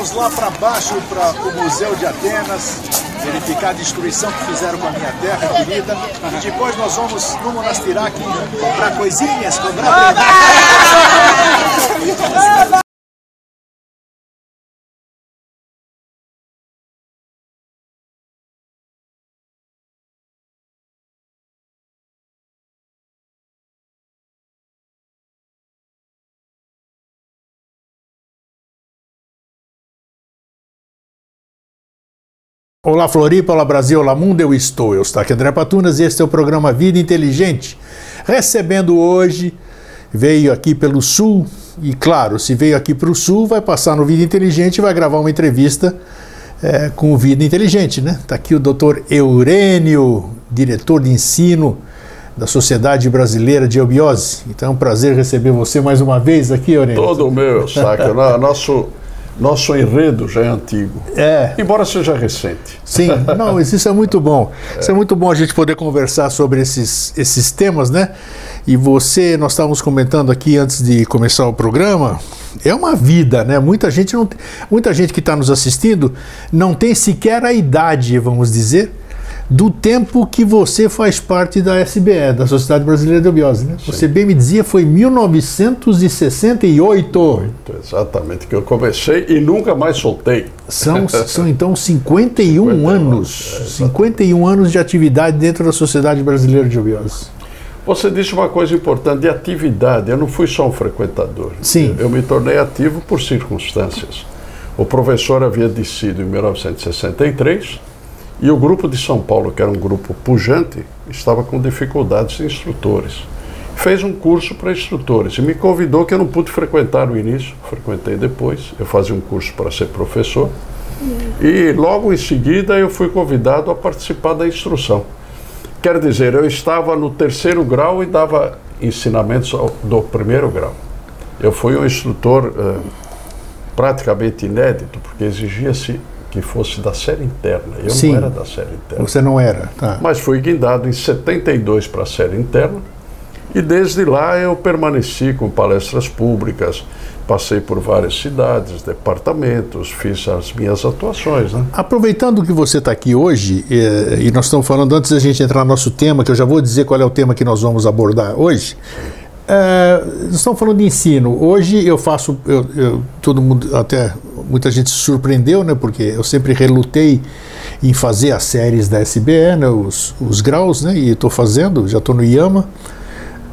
Vamos lá para baixo, para o Museu de Atenas, verificar a destruição que fizeram com a minha terra querida. E depois nós vamos no Monastirac comprar coisinhas, comprar Olá Floripa, olá Brasil, olá mundo, eu estou, eu estou aqui André Patunas e este é o programa Vida Inteligente. Recebendo hoje, veio aqui pelo Sul, e claro, se veio aqui para o Sul, vai passar no Vida Inteligente e vai gravar uma entrevista é, com o Vida Inteligente, né? Está aqui o doutor Eurênio, diretor de ensino da Sociedade Brasileira de Eubiose. Então é um prazer receber você mais uma vez aqui, Eurênio. Todo meu, saca. Nosso nosso enredo já é antigo. É. Embora seja recente. Sim, não, isso é muito bom. É. Isso é muito bom a gente poder conversar sobre esses, esses temas, né? E você, nós estávamos comentando aqui antes de começar o programa, é uma vida, né? Muita gente não, muita gente que está nos assistindo não tem sequer a idade, vamos dizer, do tempo que você faz parte da SBE, da Sociedade Brasileira de Biose. Né? Você bem me dizia, foi 1968. exatamente, que eu comecei e nunca mais soltei. São, são então 51, 51 anos. É, 51 anos de atividade dentro da Sociedade Brasileira de Biose. Você disse uma coisa importante de atividade. Eu não fui só um frequentador. Sim. Eu, eu me tornei ativo por circunstâncias. O professor havia descido em 1963 e o grupo de São Paulo, que era um grupo pujante, estava com dificuldades de instrutores. Fez um curso para instrutores e me convidou, que eu não pude frequentar no início, frequentei depois. Eu fazia um curso para ser professor. E logo em seguida eu fui convidado a participar da instrução. Quer dizer, eu estava no terceiro grau e dava ensinamentos do primeiro grau. Eu fui um instrutor uh, praticamente inédito, porque exigia-se que fosse da série interna. Eu Sim, não era da série interna. Você não era, tá. Mas fui guindado em 72 para a série interna e desde lá eu permaneci com palestras públicas, passei por várias cidades, departamentos, fiz as minhas atuações. Né? Aproveitando que você está aqui hoje, e, e, nós estamos falando, antes da gente entrar no nosso tema, que eu já vou dizer qual é o tema que nós vamos abordar hoje. É, nós estamos falando de ensino. Hoje eu faço, eu, eu, todo mundo, até muita gente se surpreendeu, né? Porque eu sempre relutei em fazer as séries da SBE, né? Os, os graus, né? E estou fazendo, já estou no IAMA.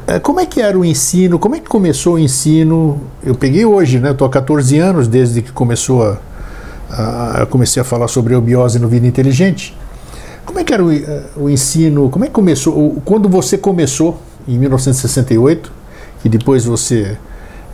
É, como é que era o ensino? Como é que começou o ensino? Eu peguei hoje, né? Estou há 14 anos desde que começou a, a, a comecei a falar sobre eubiose no Vida Inteligente. Como é que era o, o ensino? Como é que começou? Quando você começou em 1968? Que depois você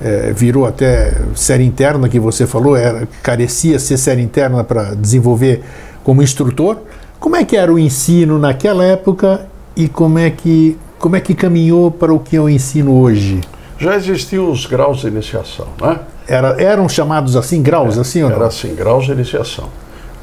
é, virou até série interna, que você falou, era, carecia ser série interna para desenvolver como instrutor. Como é que era o ensino naquela época e como é que, como é que caminhou para o que o ensino hoje? Já existiam os graus de iniciação, né? Era, eram chamados assim, graus, é, assim ou não? Era assim, graus de iniciação.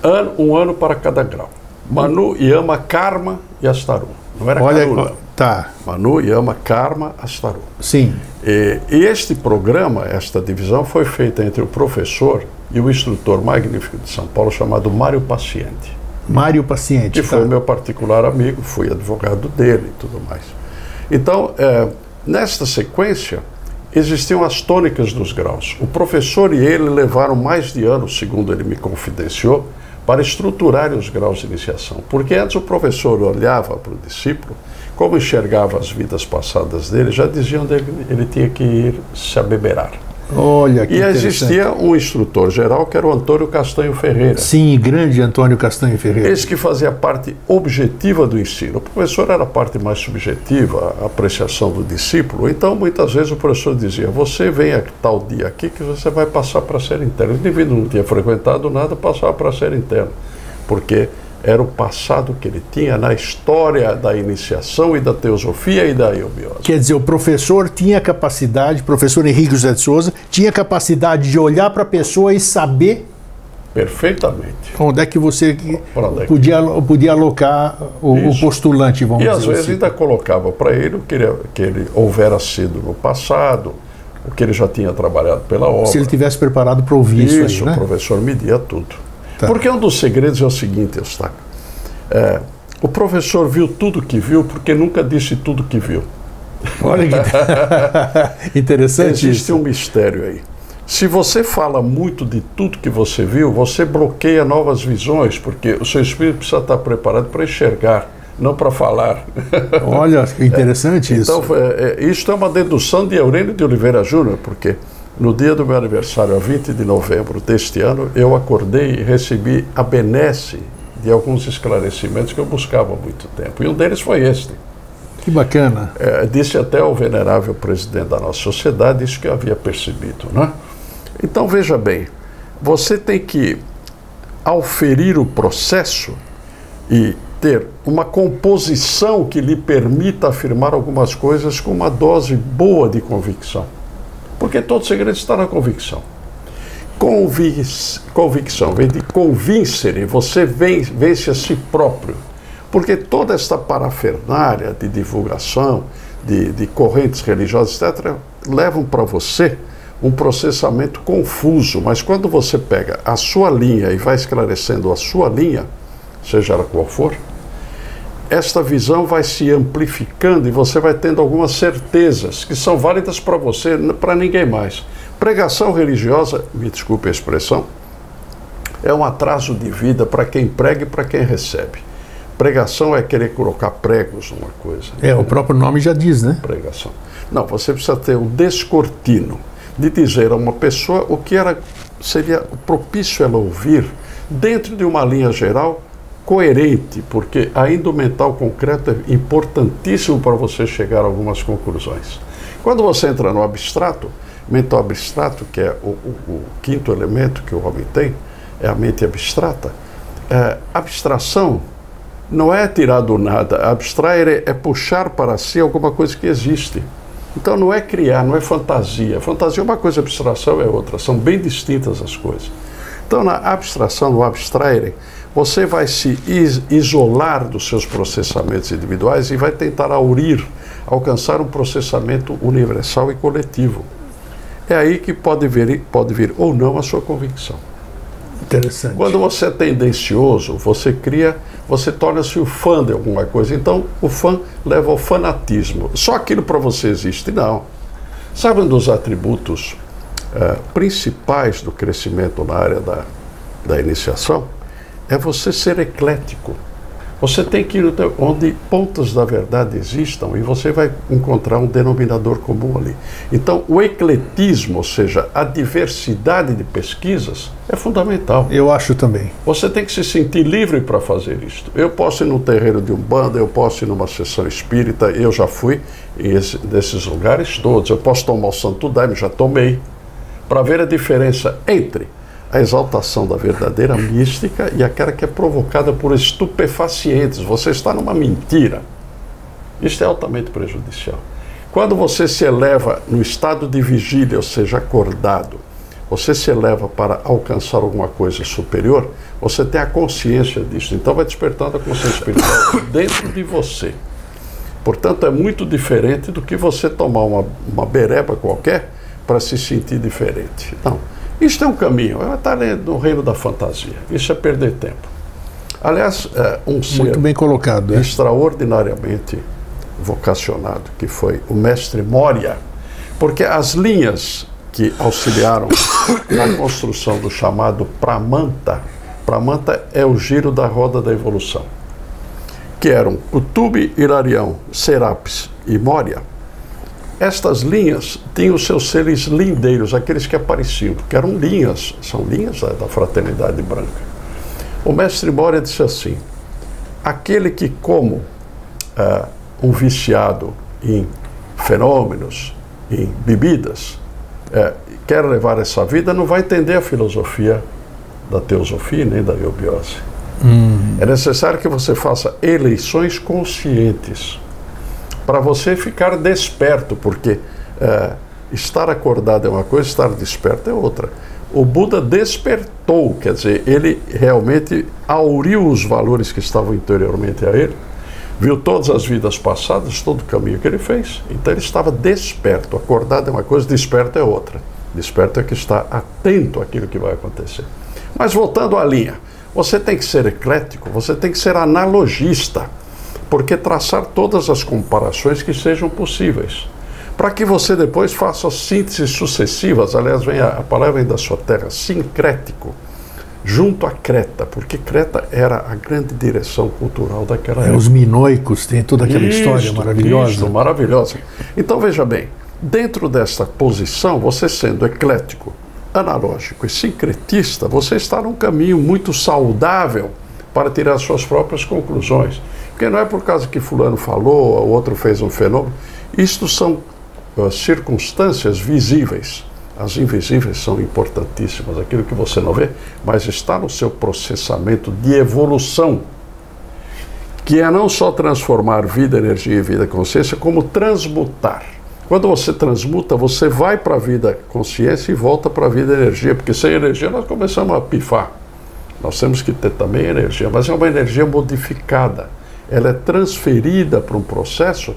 Ano, um ano para cada grau. Manu, Yama, Karma e Astaru. Não era Olha, Karuna. Tá. Manu, Yama, Karma, Astaru. Sim. E, este programa, esta divisão, foi feita entre o professor e o instrutor magnífico de São Paulo chamado Mário Paciente. Mário Paciente. Que tá. foi meu particular amigo, fui advogado dele e tudo mais. Então, é, nesta sequência, existiam as tônicas dos graus. O professor e ele levaram mais de anos, segundo ele me confidenciou, para estruturar os graus de iniciação. Porque antes o professor olhava para o discípulo como enxergava as vidas passadas dele, já diziam que ele tinha que ir se abeberar. Olha que E existia um instrutor geral que era o Antônio Castanho Ferreira. Sim, grande Antônio Castanho Ferreira. Esse que fazia a parte objetiva do ensino. O professor era a parte mais subjetiva, a apreciação do discípulo. Então, muitas vezes o professor dizia: Você vem a tal dia aqui que você vai passar para a série interna. O indivíduo não tinha frequentado nada, passava para a série interna. Porque era o passado que ele tinha na história da iniciação e da teosofia e da eubiose. Quer dizer, o professor tinha capacidade, o professor Henrique José de Souza, tinha capacidade de olhar para a pessoa e saber perfeitamente onde é que você é podia, podia alocar o, o postulante, vamos e dizer às vezes assim. ainda colocava para ele o que ele, que ele houvera sido no passado, o que ele já tinha trabalhado pela obra. Se ele tivesse preparado para ouvir isso, isso aí, né? o professor media tudo. Tá. Porque um dos segredos é o seguinte, Eustáquio. É, o professor viu tudo que viu porque nunca disse tudo que viu. Olha que interessante Existe isso. um mistério aí. Se você fala muito de tudo que você viu, você bloqueia novas visões, porque o seu espírito precisa estar preparado para enxergar, não para falar. Olha que interessante isso. Então, é, é, isto é uma dedução de Eurênio de Oliveira Júnior, porque no dia do meu aniversário, a 20 de novembro deste ano, eu acordei e recebi a benesse de alguns esclarecimentos que eu buscava há muito tempo. E um deles foi este. Que bacana. É, disse até o venerável presidente da nossa sociedade isso que eu havia percebido. Né? Então, veja bem, você tem que auferir o processo e ter uma composição que lhe permita afirmar algumas coisas com uma dose boa de convicção. Porque todo segredo está na convicção. Convic convicção vem de convincer, você vence a si próprio. Porque toda esta parafernália de divulgação, de, de correntes religiosas, etc., levam para você um processamento confuso. Mas quando você pega a sua linha e vai esclarecendo a sua linha, seja ela qual for, esta visão vai se amplificando e você vai tendo algumas certezas que são válidas para você, para ninguém mais. Pregação religiosa, me desculpe a expressão, é um atraso de vida para quem prega e para quem recebe. Pregação é querer colocar pregos numa coisa. É, o próprio nome já diz, né? Pregação. Não, você precisa ter o um descortino de dizer a uma pessoa o que era, seria propício ela ouvir dentro de uma linha geral coerente, porque a indumental concreta é importantíssimo para você chegar a algumas conclusões. Quando você entra no abstrato, mental abstrato, que é o, o, o quinto elemento que o homem tem, é a mente abstrata. É, abstração não é tirar do nada. Abstrair é, é, puxar para si alguma coisa que existe. Então não é criar, não é fantasia. Fantasia é uma coisa, abstração é outra. São bem distintas as coisas. Então na abstração, no abstrair, você vai se is isolar dos seus processamentos individuais e vai tentar aurir, alcançar um processamento universal e coletivo. É aí que pode vir, pode vir ou não a sua convicção. Interessante. Quando você é tendencioso, você cria, você torna-se o fã de alguma coisa. Então, o fã leva ao fanatismo. Só aquilo para você existe? Não. Sabe um dos atributos uh, principais do crescimento na área da, da iniciação? É você ser eclético. Você tem que ir onde pontas da verdade existam e você vai encontrar um denominador comum ali. Então, o ecletismo, ou seja, a diversidade de pesquisas, é fundamental. Eu acho também. Você tem que se sentir livre para fazer isto. Eu posso ir no terreiro de Umbanda, eu posso ir numa sessão espírita, eu já fui esse, nesses lugares todos. Eu posso tomar o Santo Daime, já tomei, para ver a diferença entre a exaltação da verdadeira mística e aquela que é provocada por estupefacientes. Você está numa mentira. Isto é altamente prejudicial. Quando você se eleva no estado de vigília, ou seja, acordado, você se eleva para alcançar alguma coisa superior, você tem a consciência disso. Então vai despertando a consciência espiritual dentro de você. Portanto, é muito diferente do que você tomar uma, uma bereba qualquer para se sentir diferente. Não. Isto é um caminho, ela está no reino da fantasia. Isso é perder tempo. Aliás, é um ser Muito bem colocado, é? extraordinariamente vocacionado, que foi o mestre Moria, porque as linhas que auxiliaram na construção do chamado Pramanta, Pramanta é o giro da roda da evolução, que eram Kutub, Hilarião, Serapis e Moria, estas linhas tinham os seus seres lindeiros, aqueles que apareciam, porque eram linhas, são linhas da fraternidade branca. O mestre Moria disse assim: aquele que, como uh, um viciado em fenômenos, em bebidas, uh, quer levar essa vida, não vai entender a filosofia da teosofia nem da eubiose. Hum. É necessário que você faça eleições conscientes para você ficar desperto, porque é, estar acordado é uma coisa, estar desperto é outra. O Buda despertou, quer dizer, ele realmente auriu os valores que estavam interiormente a ele, viu todas as vidas passadas, todo o caminho que ele fez. Então ele estava desperto. Acordado é uma coisa, desperto é outra. Desperto é que está atento àquilo que vai acontecer. Mas voltando à linha, você tem que ser eclético, você tem que ser analogista, porque traçar todas as comparações que sejam possíveis. Para que você depois faça sínteses sucessivas, aliás, vem a, a palavra vem da sua terra, sincrético junto a Creta, porque Creta era a grande direção cultural daquela é, época. Os minoicos, tem toda aquela isto, história maravilhosa. Isto, maravilhosa. Então veja bem, dentro dessa posição, você sendo eclético, analógico e sincretista, você está num caminho muito saudável para tirar suas próprias conclusões. Porque não é por causa que fulano falou, o outro fez um fenômeno. Isto são uh, circunstâncias visíveis as invisíveis são importantíssimas, aquilo que você não vê, mas está no seu processamento de evolução, que é não só transformar vida, energia e vida consciência, como transmutar. Quando você transmuta, você vai para a vida consciência e volta para a vida energia, porque sem energia nós começamos a pifar. Nós temos que ter também energia, mas é uma energia modificada. Ela é transferida para um processo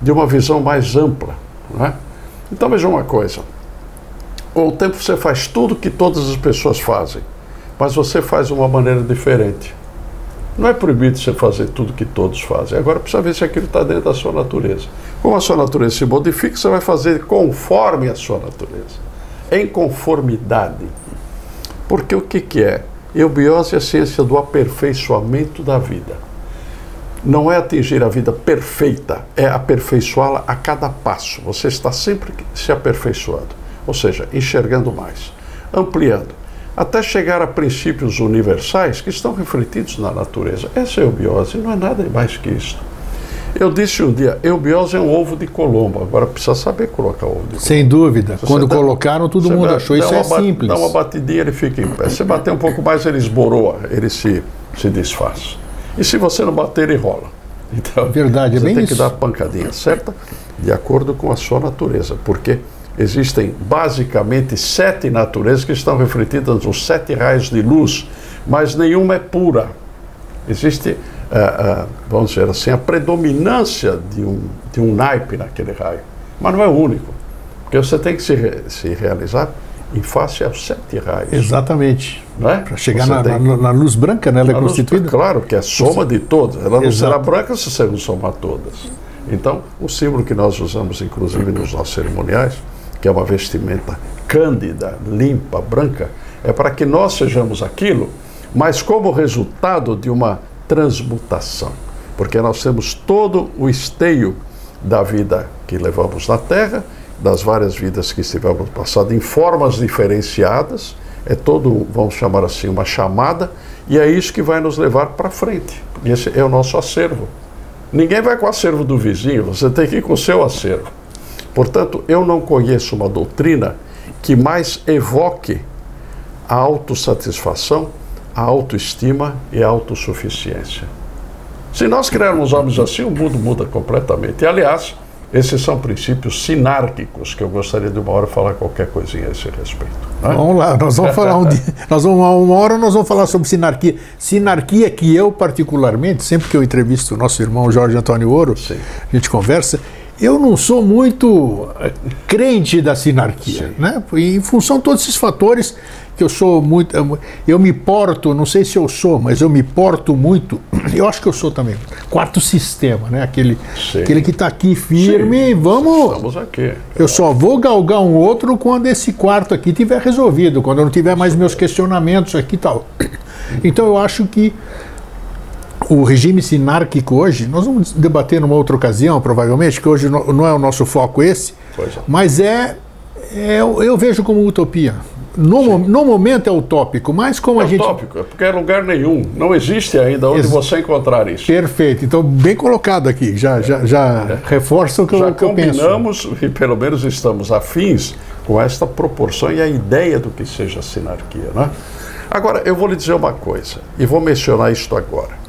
de uma visão mais ampla. Não é? Então veja uma coisa com o tempo você faz tudo que todas as pessoas fazem, mas você faz de uma maneira diferente. Não é proibido você fazer tudo que todos fazem. Agora precisa ver se aquilo está dentro da sua natureza. Como a sua natureza se modifica, você vai fazer conforme a sua natureza. Em conformidade. Porque o que, que é? Eubiose é a ciência do aperfeiçoamento da vida. Não é atingir a vida perfeita, é aperfeiçoá-la a cada passo. Você está sempre se aperfeiçoando ou seja, enxergando mais, ampliando, até chegar a princípios universais que estão refletidos na natureza. Essa eubiose não é nada mais que isso. Eu disse um dia, eubiose é um ovo de Colombo. Agora precisa saber colocar ovo de Colombo. Sem dúvida. Você Quando dá, colocaram, todo mundo achou isso é simples. Dá uma batidinha, ele fica em pé. Se bater um pouco mais, ele esboroa, ele se, se desfaz. E se você não bater, ele rola. Então, Verdade, é você bem tem isso. que dar a pancadinha certa de acordo com a sua natureza. Porque existem basicamente sete naturezas que estão refletidas nos sete raios de luz, mas nenhuma é pura. Existe, uh, uh, vamos dizer assim, a predominância de um, de um naipe naquele raio, mas não é o único, porque você tem que se, se realizar em face aos sete raios. Exatamente. É? Para chegar na, tem... na, na, luz branca, né? ela é constituída? Claro, que é a soma de todas. Ela não Exato. será branca se você não somar todas. Então, o símbolo que nós usamos, inclusive, nos nossos cerimoniais, que é uma vestimenta cândida, limpa, branca, é para que nós sejamos aquilo, mas como resultado de uma transmutação. Porque nós temos todo o esteio da vida que levamos na Terra, das várias vidas que estivemos no passado, em formas diferenciadas, é todo, vamos chamar assim, uma chamada, e é isso que vai nos levar para frente. Esse é o nosso acervo. Ninguém vai com o acervo do vizinho, você tem que ir com o seu acervo. Portanto, eu não conheço uma doutrina que mais evoque a autossatisfação, a autoestima e a autossuficiência. Se nós criarmos homens assim, o mundo muda completamente. E, aliás, esses são princípios sinárquicos que eu gostaria de uma hora falar qualquer coisinha a esse respeito. Né? Vamos lá, nós vamos falar um dia, nós vamos uma hora nós vamos falar sobre sinarquia. Sinarquia que eu particularmente, sempre que eu entrevisto o nosso irmão Jorge Antônio Ouro, Sim. a gente conversa, eu não sou muito eh, crente da sinarquia, Sim. né? Em função de todos esses fatores que eu sou muito, eu me porto, não sei se eu sou, mas eu me porto muito. Eu acho que eu sou também. Quarto sistema, né? Aquele, aquele que está aqui firme, Sim. vamos. Estamos aqui. Eu só vou galgar um outro quando esse quarto aqui tiver resolvido, quando eu não tiver mais meus questionamentos aqui e tal. Então eu acho que o regime sinárquico hoje, nós vamos debater numa outra ocasião, provavelmente, que hoje não é o nosso foco esse, é. mas é, é, eu vejo como utopia. No, no, momento é utópico, mas como é a gente. Utópico, é porque é lugar nenhum. Não existe ainda onde Ex você encontrar isso. Perfeito. Então, bem colocado aqui. Já, é. já, já é. reforça o que, já eu, que eu penso. combinamos e pelo menos estamos afins com esta proporção e a ideia do que seja a sinarquia. Né? Agora, eu vou lhe dizer uma coisa, e vou mencionar isto agora.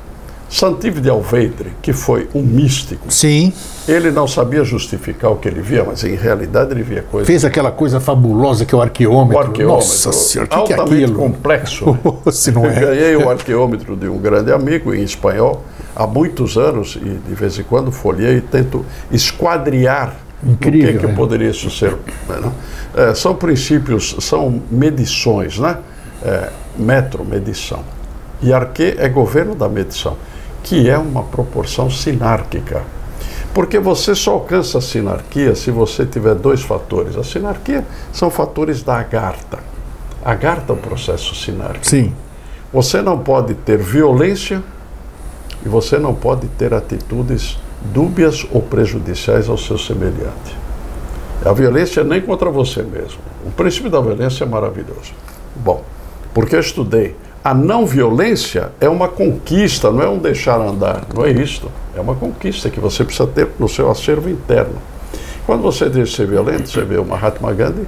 Santive de Alveidre, que foi um místico, Sim. ele não sabia justificar o que ele via, mas em realidade ele via coisas. Fez aquela coisa fabulosa que é o arqueômetro. O arqueômetro, Nossa senhora, o que, que é aquilo? complexo. Se não Eu é. ganhei o arqueômetro de um grande amigo em espanhol há muitos anos e de vez em quando folhei e tento esquadriar Incrível, o que, que né? poderia isso ser. né? É, são princípios, são medições, né? É, metro, medição. E arque é governo da medição, que é uma proporção sinárquica. Porque você só alcança a sinarquia se você tiver dois fatores. A sinarquia são fatores da agartha. Agartha é um processo sinárquico. Sim. Você não pode ter violência e você não pode ter atitudes dúbias ou prejudiciais ao seu semelhante. A violência nem contra você mesmo. O princípio da violência é maravilhoso. Bom, porque eu estudei. A não violência é uma conquista, não é um deixar andar, não é isto. É uma conquista que você precisa ter no seu acervo interno. Quando você deixa de ser violento, você vê o Mahatma Gandhi,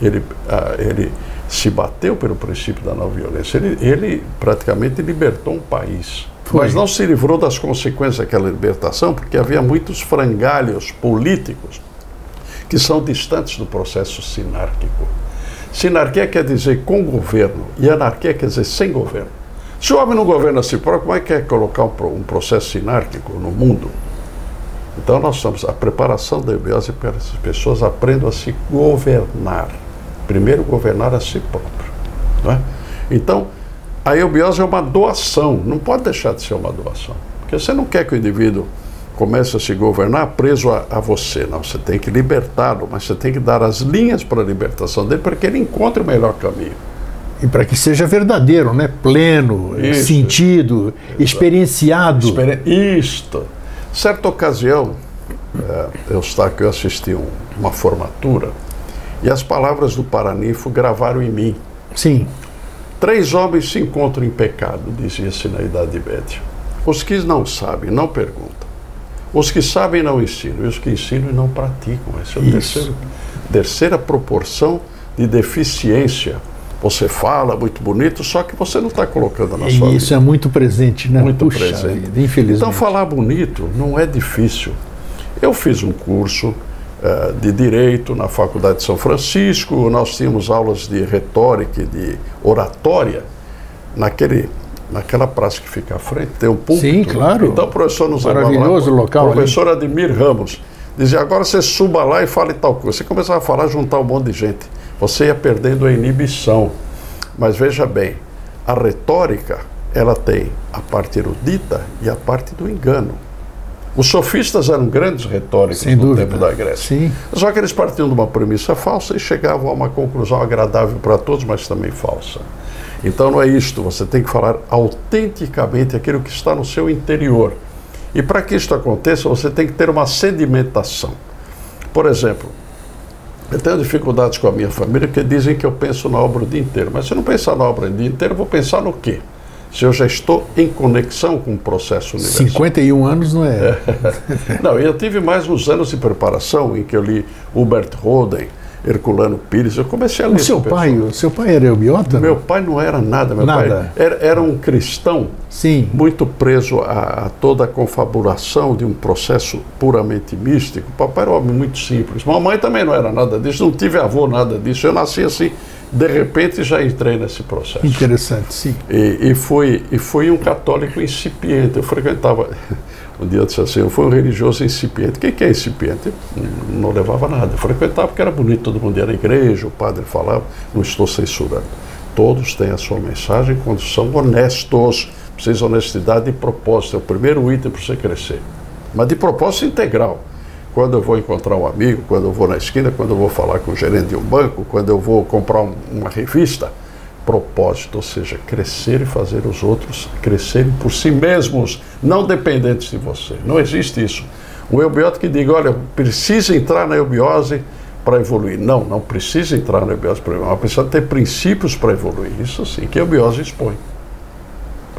ele, ah, ele se bateu pelo princípio da não violência. Ele, ele praticamente libertou um país. Foi. Mas não se livrou das consequências daquela libertação, porque havia muitos frangalhos políticos que são distantes do processo sinárquico. Sinarquia quer dizer com governo e anarquia quer dizer sem governo. Se o homem não governa a si próprio, como é que quer colocar um, pro- processo sinárquico no mundo? Então nós estamos a preparação da eubiose para que as pessoas aprendam a se governar. Primeiro governar a si próprio. não é? Então a eubiose é uma doação, não pode deixar de ser uma doação. Porque você não quer que o indivíduo comece a se governar preso a, a você, não. Você tem que libertá-lo, mas você tem que dar as linhas para a libertação dele para que ele encontre o melhor caminho. E para que seja verdadeiro, né? Pleno, Isso. sentido, experienciado. Espere- Isto. Certa ocasião, eh, eu estava eu assisti um- uma formatura e as palavras do Paranifo gravaram em mim. Sim. Três homens se encontram em pecado, dizia-se na Idade Média. Os que não sabem, não perguntam. Os que sabem, não ensinam. E os que ensinam, não praticam. Essa é a Isso. terceira, terceira proporção de deficiência. Você fala muito bonito, só que você não está colocando na sua E vida. isso é muito presente, né? Muito Puxa presente. vida, infelizmente. Então, falar bonito não é difícil. Eu fiz um curso eh, de Direito na Faculdade de São Francisco, nós tínhamos aulas de retórica e de oratória naquele, naquela praça que fica à frente, tem um púlpito. Sim, claro. Então, o professor nos Maravilhoso lá, local ali. professor Admir Ramos, dizia, agora você suba lá e fale tal coisa. Você começava a falar, juntar um monte de gente. Você ia perdendo a inibição. Mas veja bem, a retórica, ela tem a parte erudita e a parte do engano. Os sofistas eram grandes retóricos Sem no dúvida. tempo da Grécia. Sim. Só que eles partiam de uma premissa falsa e chegavam a uma conclusão agradável para todos, mas também falsa. Então não é isto, você tem que falar autenticamente aquilo que está no seu interior. E para que isto aconteça, você tem que ter uma sedimentação. Por exemplo, eu tenho dificuldades com a minha família porque dizem que eu penso na obra o dia inteiro. Mas se eu não pensar na obra o dia inteiro, eu vou pensar no quê? Se eu já estou em conexão com o processo universal. 51 anos não é. Não, eu tive mais uns anos de preparação em que eu li Hubert Roden, Herculano Pires. Eu comecei a ler O seu pai, o seu pai era eubiota? Meu pai não era nada, meu Nada. pai era, era um cristão Sim. muito preso a, a toda a confabulação de um processo puramente místico. Papai era um homem muito simples. Mamãe também não era nada disso, não tive avô nada disso. Eu nasci assim, de repente já entrei nesse processo. Interessante, sim. E, e, fui, e fui um católico incipiente. Eu frequentava. Um dia eu disse assim: eu fui um religioso incipiente. O que, que é incipiente? Não, levava nada. Eu frequentava porque era bonito, todo mundo ia na igreja, o padre falava. Não estou censurando. Todos têm a sua mensagem quando são honestos. Precisa de honestidade e propósito. É o primeiro item para você crescer. Mas de propósito integral. Quando eu vou encontrar um amigo, quando eu vou na esquina, quando eu vou falar com o gerente de um banco, quando eu vou comprar um- uma revista, propósito, ou seja, crescer e fazer os outros crescerem por si mesmos, não dependentes de você. Não existe isso. Um eubiótico que diga, olha, precisa entrar na eubiose para evoluir. Não, não precisa entrar na eubiose para evoluir, mas precisa ter princípios para evoluir. Isso sim, que a eubiose expõe.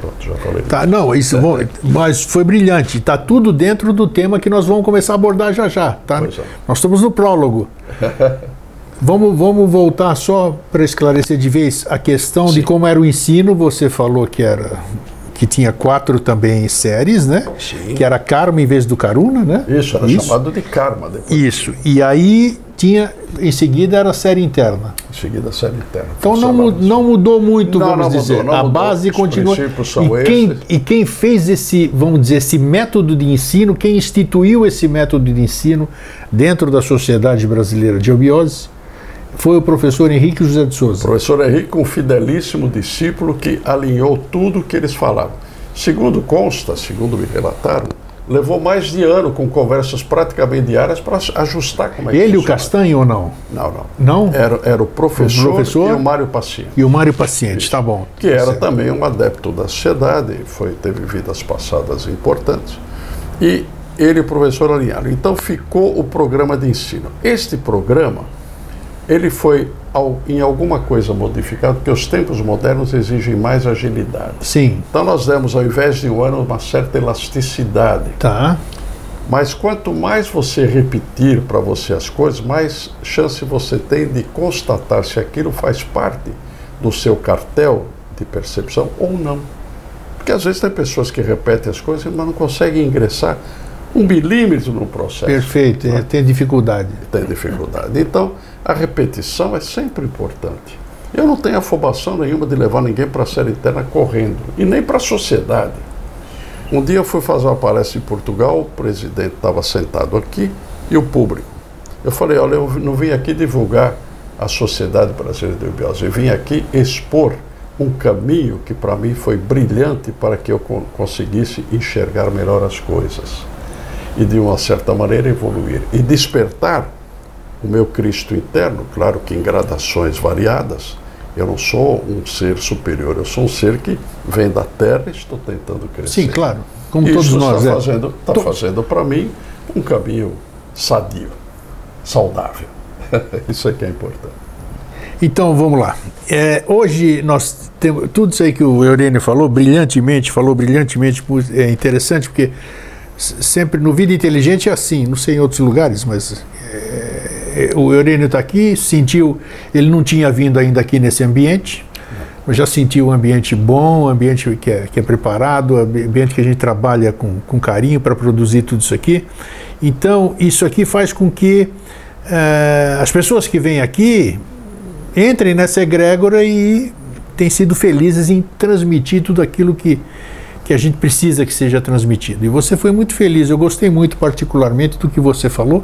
Pronto, já falei. Tá, não, isso bom, mas foi brilhante. Está tudo dentro do tema que nós vamos começar a abordar já já, tá? É. Nós estamos no prólogo. Vamos, vamos voltar só para esclarecer de vez a questão de como era o ensino. Você falou que era que tinha quatro também séries, né? Sim. Que era Karma em vez do Karuna, né? Isso, era chamado de Karma depois. Isso. E aí tinha, em seguida, era a série interna. Em seguida, a série interna. Então não, não mudou muito, Não, vamos não dizer. mudou, a mudou. base Os continua. E quem, e quem fez esse, vamos dizer, esse método de ensino, quem instituiu esse método de ensino dentro da Sociedade Brasileira de Obiose, foi o professor Henrique José de Souza. Professor Henrique, um fidelíssimo discípulo que alinhou tudo o que eles falavam. Segundo consta, segundo me relataram, levou mais de ano com conversas praticamente diárias para ajustar como é que Ele e o. Castanho ou não? Não, não. Não? Era, era o professor, O professor? e o Mário Paciente, E o Mário Paciente, tá bom. que era Certo. também um adepto da sociedade, foi, teve vidas passadas importantes. E ele e o professor alinharam. Então ficou o programa de ensino. Este programa, ele foi em alguma coisa modificado, porque os tempos modernos exigem mais agilidade. Sim, Então nós demos, ao invés de um ano, uma certa elasticidade. tá. Mas quanto mais você repetir para você as coisas, mais chance você tem de constatar se aquilo faz parte do seu cartel de percepção ou não. Porque às vezes tem pessoas que repetem as coisas, mas não conseguem ingressar um milímetro no processo. Perfeito, é, tem dificuldade. Tem dificuldade. Então, a repetição é sempre importante. Eu não tenho afobação nenhuma de levar ninguém para a série interna correndo, e nem para a sociedade. Um dia eu fui fazer uma palestra em Portugal, o presidente estava sentado aqui e o público. Eu falei, olha, eu não vim aqui divulgar a Sociedade Brasileira de Eubiose, eu vim aqui expor um caminho que para mim foi brilhante para que eu con- conseguisse enxergar melhor as coisas e de uma certa maneira evoluir e despertar o meu Cristo interno, claro que em gradações variadas. Eu não sou um ser superior, eu sou um ser que vem da terra e estou tentando crescer. Sim, claro. Como Isso todos nós. está é. fazendo, está To- fazendo para mim um caminho sadio, saudável. Isso é que é importante. Então vamos lá. É, hoje nós temos tudo isso aí que o Eurênio falou brilhantemente, falou brilhantemente, é interessante porque sempre no Vida Inteligente é assim, não sei em outros lugares, mas é, o Eurênio está aqui, sentiu, ele não tinha vindo ainda aqui nesse ambiente, mas já sentiu um ambiente bom, um ambiente que é, que é preparado, ambiente que a gente trabalha com, com carinho para produzir tudo isso aqui. Então, isso aqui faz com que eh, as pessoas que vêm aqui entrem nessa egrégora e têm sido felizes em transmitir tudo aquilo que, que a gente precisa que seja transmitido. E você foi muito feliz, eu gostei muito particularmente do que você falou.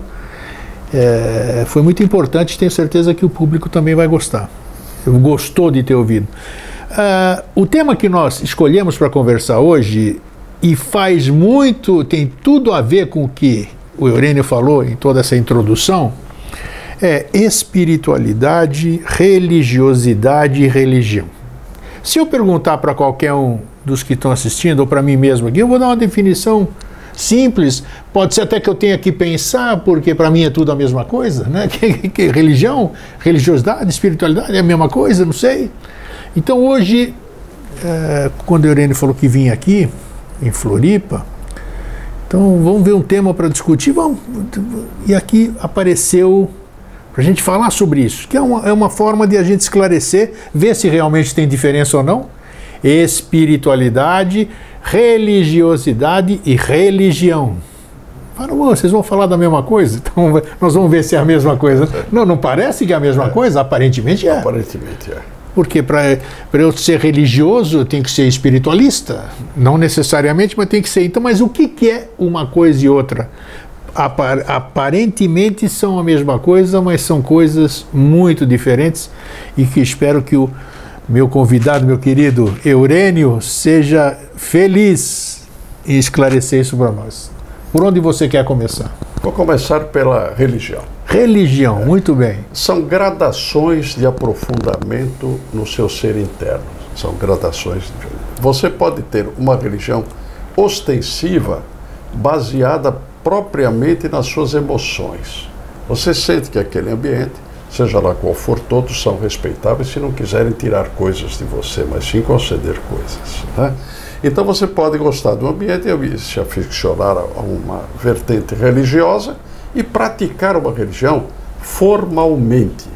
É, foi muito importante, tenho certeza que o público também vai gostar. Gostou de ter ouvido. Ah, o tema que nós escolhemos para conversar hoje, e faz muito, tem tudo a ver com o que o Eurênio falou em toda essa introdução, é espiritualidade, religiosidade e religião. Se eu perguntar para qualquer um dos que estão assistindo, ou para mim mesmo aqui, eu vou dar uma definição simples. Pode ser até que eu tenha que pensar, porque para mim é tudo a mesma coisa, né? Que, que- que religião, religiosidade, espiritualidade é a mesma coisa, não sei. Então hoje, eh, quando a Eurênio falou que vinha aqui, em Floripa, então vamos ver um tema para discutir, vamos. E aqui apareceu para a gente falar sobre isso, que é uma, é uma forma de a gente esclarecer, ver se realmente tem diferença ou não. Espiritualidade, religiosidade e religião. Fala, "Ô, vocês vão falar da mesma coisa? Então nós vamos ver se é a mesma coisa. Não, não parece que é a mesma coisa? Aparentemente é. Aparentemente é. Porque para eu ser religioso, eu tenho que ser espiritualista. Não necessariamente, mas tem que ser. Então, mas o que, que é uma coisa e outra? Apa- aparentemente são a mesma coisa, mas são coisas muito diferentes e que espero que o meu convidado, meu querido Eurênio, seja feliz em esclarecer isso para nós. Por onde você quer começar? Vou começar pela religião. Religião, muito bem. São gradações de aprofundamento no seu ser interno. São gradações. diferentes. Você pode ter uma religião ostensiva baseada propriamente nas suas emoções. Você sente que aquele ambiente, seja lá qual for, todos são respeitáveis se não quiserem tirar coisas de você, mas sim conceder coisas. né? Então você pode gostar do ambiente e se aficionar a uma vertente religiosa e praticar uma religião formalmente.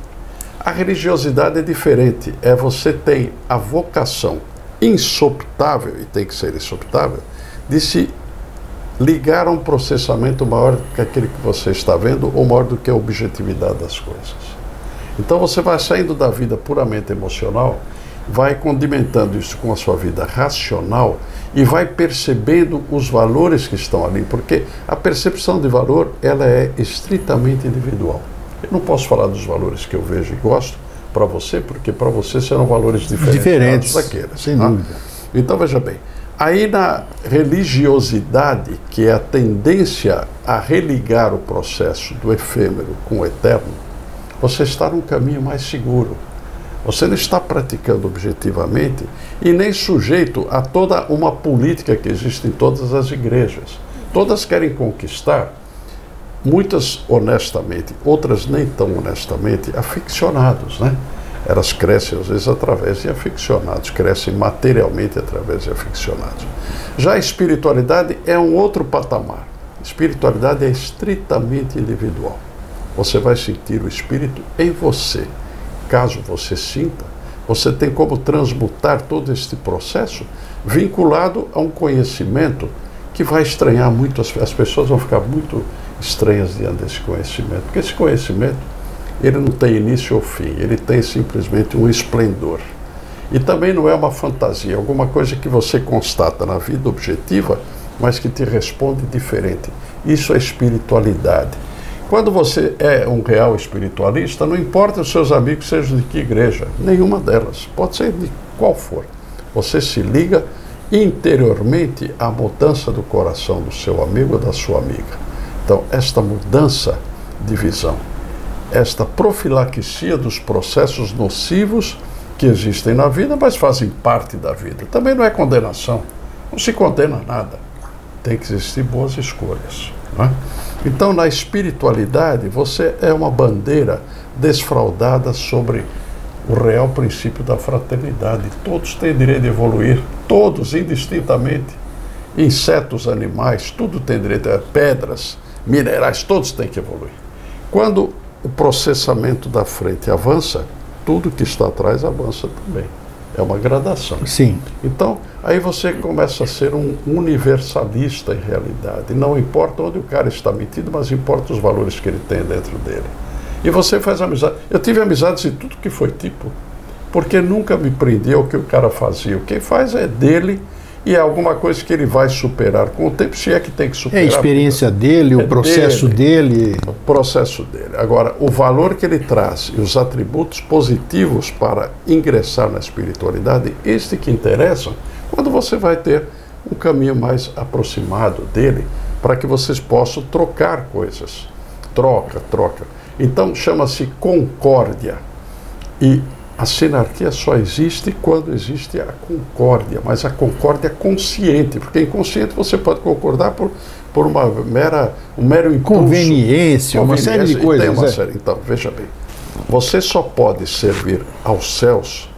A religiosidade é diferente, é você tem a vocação insoptável, e tem que ser insoptável, de se ligar a um processamento maior do que aquele que você está vendo ou maior do que a objetividade das coisas. Então você vai saindo da vida puramente emocional, vai condimentando isso com a sua vida racional e vai percebendo os valores que estão ali, porque a percepção de valor ela é estritamente individual. Eu não posso falar dos valores que eu vejo e gosto para você, porque para você serão valores diferentes, diferentes daqueles. Sem tá? dúvida. Então veja bem, aí na religiosidade, que é a tendência a religar o processo do efêmero com o eterno, você está num caminho mais seguro. Você não está praticando objetivamente e nem sujeito a toda uma política que existe em todas as igrejas. Todas querem conquistar, muitas honestamente, outras nem tão honestamente, aficionados, né? Elas crescem às vezes através de aficionados, crescem materialmente através de aficionados. Já a espiritualidade é um outro patamar. Espiritualidade é estritamente individual. Você vai sentir o espírito em você caso você sinta, você tem como transmutar todo este processo vinculado a um conhecimento que vai estranhar muito, as, as pessoas vão ficar muito estranhas diante desse conhecimento, porque esse conhecimento ele não tem início ou fim, ele tem simplesmente um esplendor. E também não é uma fantasia, alguma coisa que você constata na vida objetiva, mas que te responde diferente. Isso é espiritualidade. Quando você é um real espiritualista, não importa os seus amigos sejam de que igreja, nenhuma delas, pode ser de qual for. Você se liga interiormente à mudança do coração do seu amigo ou da sua amiga. Então, esta mudança de visão, esta profilaxia dos processos nocivos que existem na vida, mas fazem parte da vida. Também não é condenação, não se condena nada. Tem que existir boas escolhas. Não é? Então, na espiritualidade, você é uma bandeira desfraudada sobre o real princípio da fraternidade. Todos têm direito de evoluir, todos, indistintamente. Insetos, animais, tudo tem direito, a pedras, minerais, todos têm que evoluir. Quando o processamento da frente avança, tudo que está atrás avança também. É uma gradação. Sim. Então, aí você começa a ser um universalista em realidade. Não importa onde o cara está metido, mas importa os valores que ele tem dentro dele. E você faz amizade. Eu tive amizades de tudo que foi tipo, porque nunca me prendeu o que o cara fazia. O que faz é dele e é alguma coisa que ele vai superar com o tempo, se é que tem que superar. É a experiência dele, o é processo dele. dele. O processo dele. Agora, o valor que ele traz e os atributos positivos para ingressar na espiritualidade, este que interessam, quando você vai ter um caminho mais aproximado dele, para que vocês possam trocar coisas. Troca, troca. Então, chama-se concórdia. E a sinarquia só existe quando existe a concórdia, mas a concórdia consciente, porque inconsciente você pode concordar por, por uma mera, um mero impulso. Conveniência, uma série de coisas. É. série. Então, veja bem, você só pode servir aos céus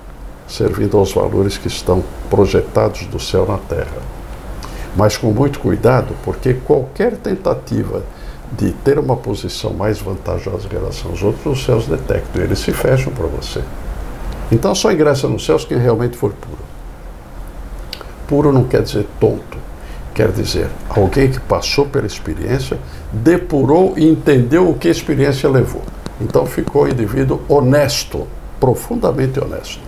servindo aos valores que estão projetados do céu na terra. Mas com muito cuidado, porque qualquer tentativa de ter uma posição mais vantajosa em relação aos outros, os céus detectam, eles se fecham para você. Então só ingressa nos céus quem realmente for puro. Puro não quer dizer tonto, quer dizer alguém que passou pela experiência, depurou e entendeu o que a experiência levou. Então ficou indivíduo honesto, profundamente honesto.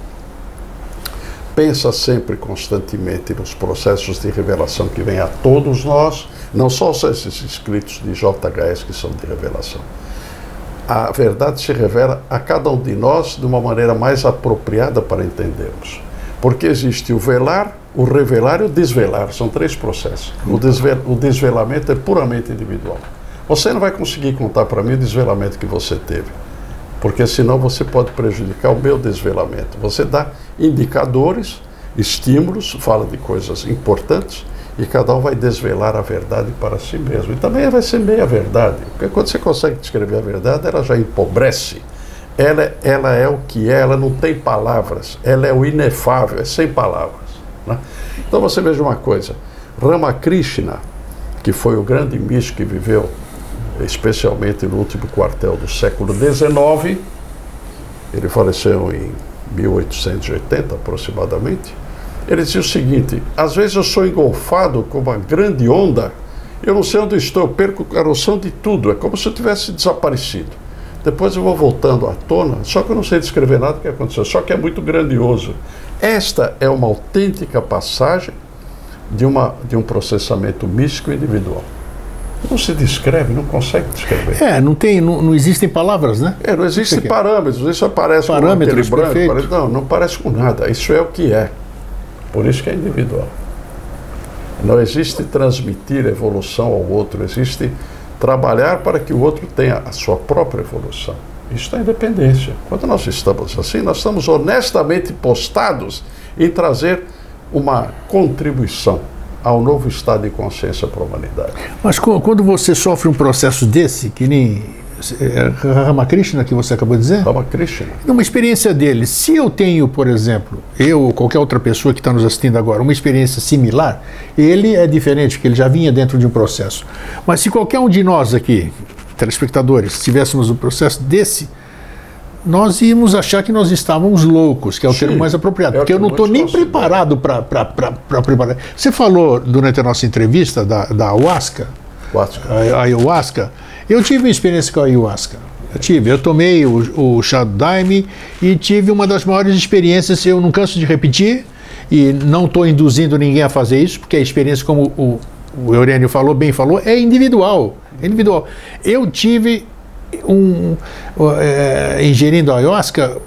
Pensa sempre constantemente nos processos de revelação que vêm a todos nós, não só esses escritos de JHS que são de revelação a verdade se revela a cada um de nós de uma maneira mais apropriada para entendermos. Porque existe o velar, o revelar e o desvelar. São três processos. O, desvel, o desvelamento é puramente individual. Você não vai conseguir contar para mim o desvelamento que você teve, porque senão você pode prejudicar o meu desvelamento. Você dá indicadores, estímulos, fala de coisas importantes, e cada um vai desvelar a verdade para si mesmo. E também vai ser meia verdade, porque quando você consegue descrever a verdade, ela já empobrece. Ela, ela é o que é, ela não tem palavras, ela é o inefável, é sem palavras. Né? Então você veja uma coisa: Ramakrishna, que foi o grande místico que viveu, especialmente no último quartel do século XIX, ele faleceu em 1880 aproximadamente Ele dizia o seguinte: às vezes eu sou engolfado com uma grande onda, eu não sei onde estou, eu perco a noção de tudo, é como se eu tivesse desaparecido. Depois eu vou voltando à tona, só que eu não sei descrever nada do que aconteceu, só que é muito grandioso. Esta é uma autêntica passagem de, uma, de um processamento místico individual. Não se descreve, não consegue descrever. É, não tem, não, não existem palavras, né? É, não existem parâmetros, isso parece parâmetros, com branco, parece, não, não parece com nada. Isso é o que é. Por isso que é individual. Não existe transmitir evolução ao outro, existe trabalhar para que o outro tenha a sua própria evolução. Isso é independência. Quando nós estamos assim, nós estamos honestamente postados em trazer uma contribuição ao novo estado de consciência para a humanidade. Mas quando você sofre um processo desse, que nem Ramakrishna que você acabou de dizer? Ramakrishna. Uma experiência dele. Se eu tenho, por exemplo, eu ou qualquer outra pessoa que está nos assistindo agora, uma experiência similar, ele é diferente, porque ele já vinha dentro de um processo. Mas se qualquer um de nós aqui, telespectadores, tivéssemos um processo desse, nós íamos achar que nós estávamos loucos, que é o Sim, termo mais apropriado, é porque eu não estou nem preparado para preparar. Você falou durante a nossa entrevista da, da ayahuasca, a, a ayahuasca. Eu tive uma experiência com a ayahuasca. Eu tive, eu tomei o, o chá do daime e tive uma das maiores experiências, eu não canso de repetir, e não estou induzindo ninguém a fazer isso, porque a experiência, como o, o Eurênio falou, bem falou, é individual. É individual. Eu tive um, é, ingerindo ayahuasca,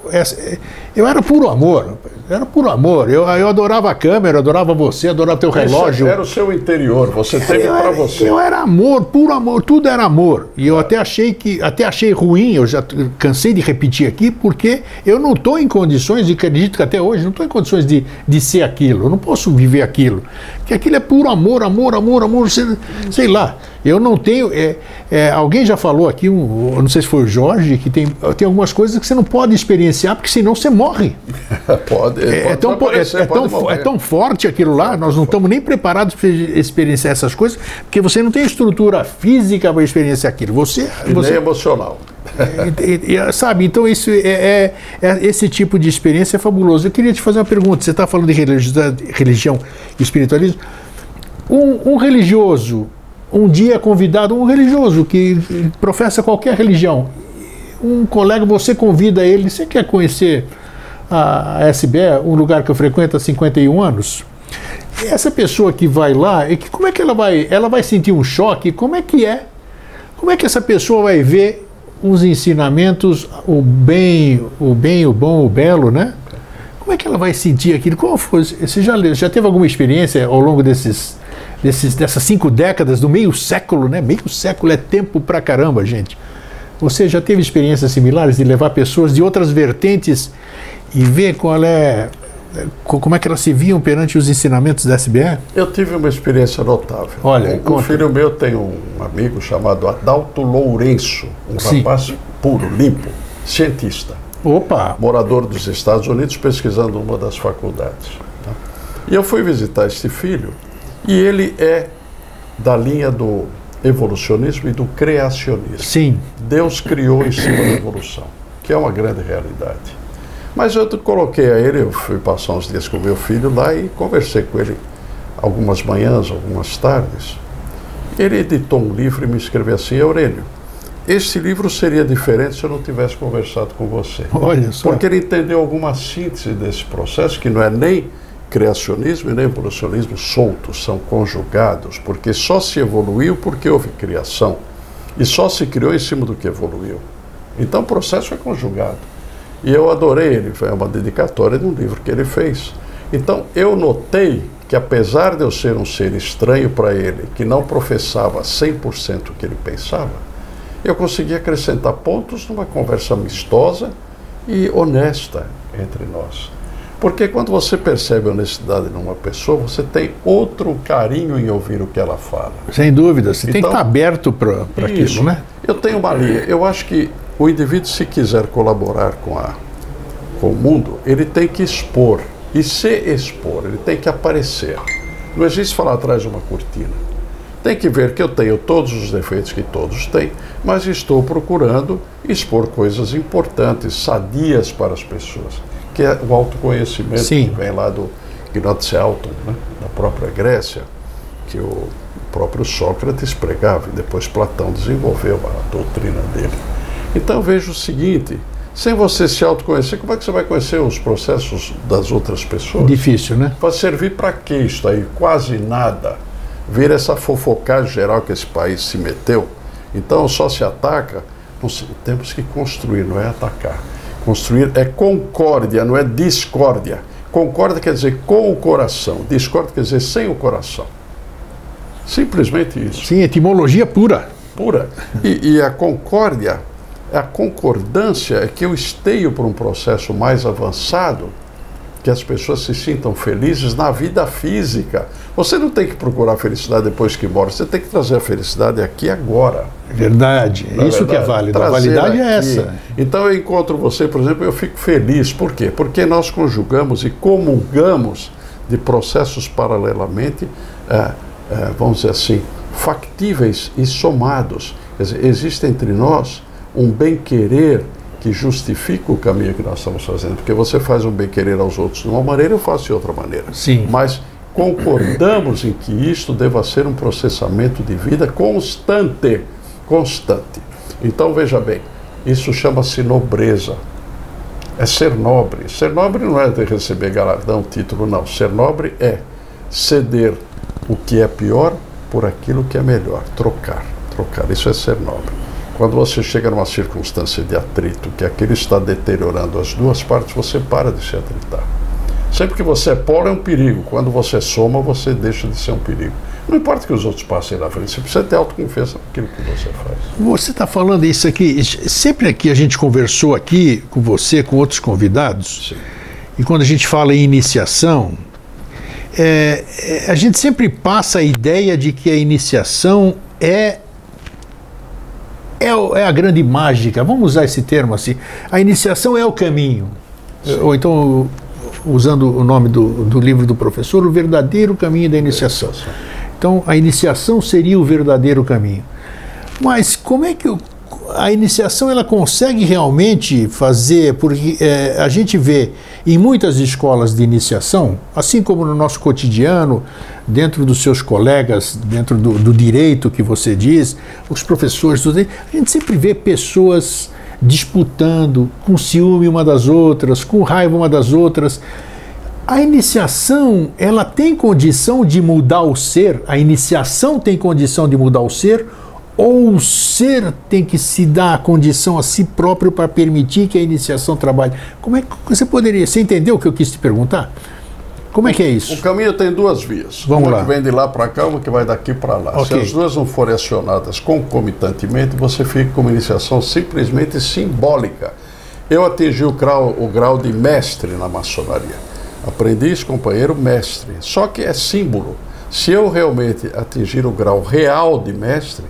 eu era puro amor. Era puro amor. Eu, eu adorava a câmera, adorava você, adorava teu relógio. Esse era o seu interior, você teve para você. Eu era amor, puro amor, tudo era amor. E eu até achei que, até achei ruim, eu já cansei de repetir aqui, porque eu não estou em condições, e acredito que até hoje, não estou em condições de, de ser aquilo. Eu não posso viver aquilo. Porque aquilo é puro amor, amor, amor, amor, sei, sei lá. Eu não tenho. É, é, alguém já falou aqui, um, não sei se foi o Jorge, que tem, tem algumas coisas que você não pode experienciar, porque senão você morre. pode, é, é, tão, é, é, tão, é tão forte aquilo lá, nós não estamos nem preparados para experienciar essas coisas, porque você não tem estrutura física para experienciar aquilo. Você, você, nem emocional. E, e, sabe, então isso é, é, é, esse tipo de experiência é fabuloso. Eu queria te fazer uma pergunta. Você está falando de religião e espiritualismo. Um, um religioso um dia convidado, um religioso que professa qualquer religião, um colega, você convida ele, você quer conhecer a SBE, um lugar que eu frequento há 51 anos? E essa pessoa que vai lá, como é que ela vai? Ela vai sentir um choque? Como é que é? Como é que essa pessoa vai ver os ensinamentos, o bem, o bem, o bom, o belo, né? Como é que ela vai sentir aquilo? Foi? Você já, já teve alguma experiência ao longo desses desses, dessas cinco décadas, do meio século, né? Meio século é tempo pra caramba, gente. Você já teve experiências similares de levar pessoas de outras vertentes e ver qual é como é que elas se viam perante os ensinamentos da SBE? Eu tive uma experiência notável. Olha, um, um filho meu tem um amigo chamado Adalto Lourenço, um Sim. rapaz puro, limpo, cientista. Opa! Morador dos Estados Unidos, pesquisando uma das faculdades. Tá? E eu fui visitar este filho e ele é da linha do evolucionismo e do criacionismo. Sim. Deus criou em cima da evolução, que é uma grande realidade. Mas eu coloquei a ele, eu fui passar uns dias com meu filho lá e conversei com ele algumas manhãs, algumas tardes. Ele editou um livro e me escreveu assim, Aurélio, este livro seria diferente se eu não tivesse conversado com você. Olha só. Porque ele entendeu alguma síntese desse processo, que não é nem criacionismo e nem evolucionismo soltos, são conjugados, porque só se evoluiu porque houve criação e só se criou em cima do que evoluiu. Então o processo é conjugado. E eu adorei ele, foi uma dedicatória de um livro que ele fez. Então eu notei que apesar de eu ser um ser estranho para ele, que não professava 100% o que ele pensava, eu consegui acrescentar pontos numa conversa amistosa e honesta entre nós. Porque quando você percebe a honestidade numa pessoa, você tem outro carinho em ouvir o que ela fala. Sem dúvida, você então, tem que estar aberto para aquilo, né? Eu tenho uma linha. Eu acho que o indivíduo, se quiser colaborar com, a, com o mundo, ele tem que expor. E se expor, ele tem que aparecer. Não existe falar atrás de uma cortina. Tem que ver que eu tenho todos os defeitos que todos têm, mas estou procurando expor coisas importantes, sadias para as pessoas que é o autoconhecimento Sim. que vem lá do Gnotzelton, né, da própria Grécia, que o próprio Sócrates pregava e depois Platão desenvolveu a doutrina dele. Então eu vejo o seguinte: sem você se autoconhecer, como é que você vai conhecer os processos das outras pessoas? Difícil, né? Vai servir para quê isso aí? Quase nada. Ver essa fofocagem geral que esse país se meteu. Então só se ataca. Nós temos que construir, não é atacar. Construir é concórdia, não é discórdia. Concórdia quer dizer com o coração, discórdia quer dizer sem o coração. Simplesmente isso. Sim, etimologia pura. Pura. E, e a concórdia, a concordância é que eu esteio por um processo mais avançado, que as pessoas se sintam felizes na vida física. Você não tem que procurar felicidade depois que morre, você tem que trazer a felicidade aqui agora. Verdade, é isso verdade, que é válido. A validade é aqui. é essa. Então eu encontro você, por exemplo, eu fico feliz. Por quê? Porque nós conjugamos e comungamos de processos paralelamente. É, é, vamos dizer assim, factíveis e somados. Quer dizer, existe entre nós um bem-querer que justifica o caminho que nós estamos fazendo. Porque você faz um bem-querer aos outros de uma maneira, eu faço de outra maneira. Sim. Mas concordamos em que isto deva ser um processamento de vida constante. Constante. Então, veja bem, isso chama-se nobreza. É ser nobre. Ser nobre não é de receber galardão, título, não. Ser nobre é ceder o que é pior por aquilo que é melhor. Trocar. Trocar. Isso é ser nobre. Quando você chega numa circunstância de atrito, que aquilo está deteriorando as duas partes, você para de se atritar. Sempre que você é polo é um perigo. Quando você soma, você deixa de ser um perigo. Não importa que os outros passem na frente, você precisa ter autoconfiança naquilo que você faz. Você está falando isso aqui, sempre que a gente conversou aqui com você, com outros convidados, Sim. e quando a gente fala em iniciação, é, é, a gente sempre passa a ideia de que a iniciação é, é, é, a grande mágica, vamos usar esse termo assim. A iniciação é o caminho. Sim. Ou então, usando o nome do, do livro do professor, o verdadeiro caminho da iniciação. Então, a iniciação seria o verdadeiro caminho. Mas como é que eu a iniciação ela consegue realmente fazer, porque é, a gente vê em muitas escolas de iniciação, assim como no nosso cotidiano, dentro dos seus colegas, dentro do, do direito que você diz, os professores, a gente sempre vê pessoas disputando, com ciúme uma das outras, com raiva uma das outras. A iniciação, ela tem condição de mudar o ser? A iniciação tem condição de mudar o ser? ou o ser tem que se dar a condição a si próprio para permitir que a iniciação trabalhe. Como é que você poderia. Você entendeu o que eu quis te perguntar? Como é que é isso? O caminho tem duas vias. Vamos uma lá. que vem de lá para cá, uma que vai daqui para lá. Okay. Se as duas não forem acionadas concomitantemente, você fica com uma iniciação simplesmente simbólica. Eu atingi o grau, o grau de mestre na maçonaria. Aprendiz, companheiro, mestre. Só que é símbolo. Se eu realmente atingir o grau real de mestre,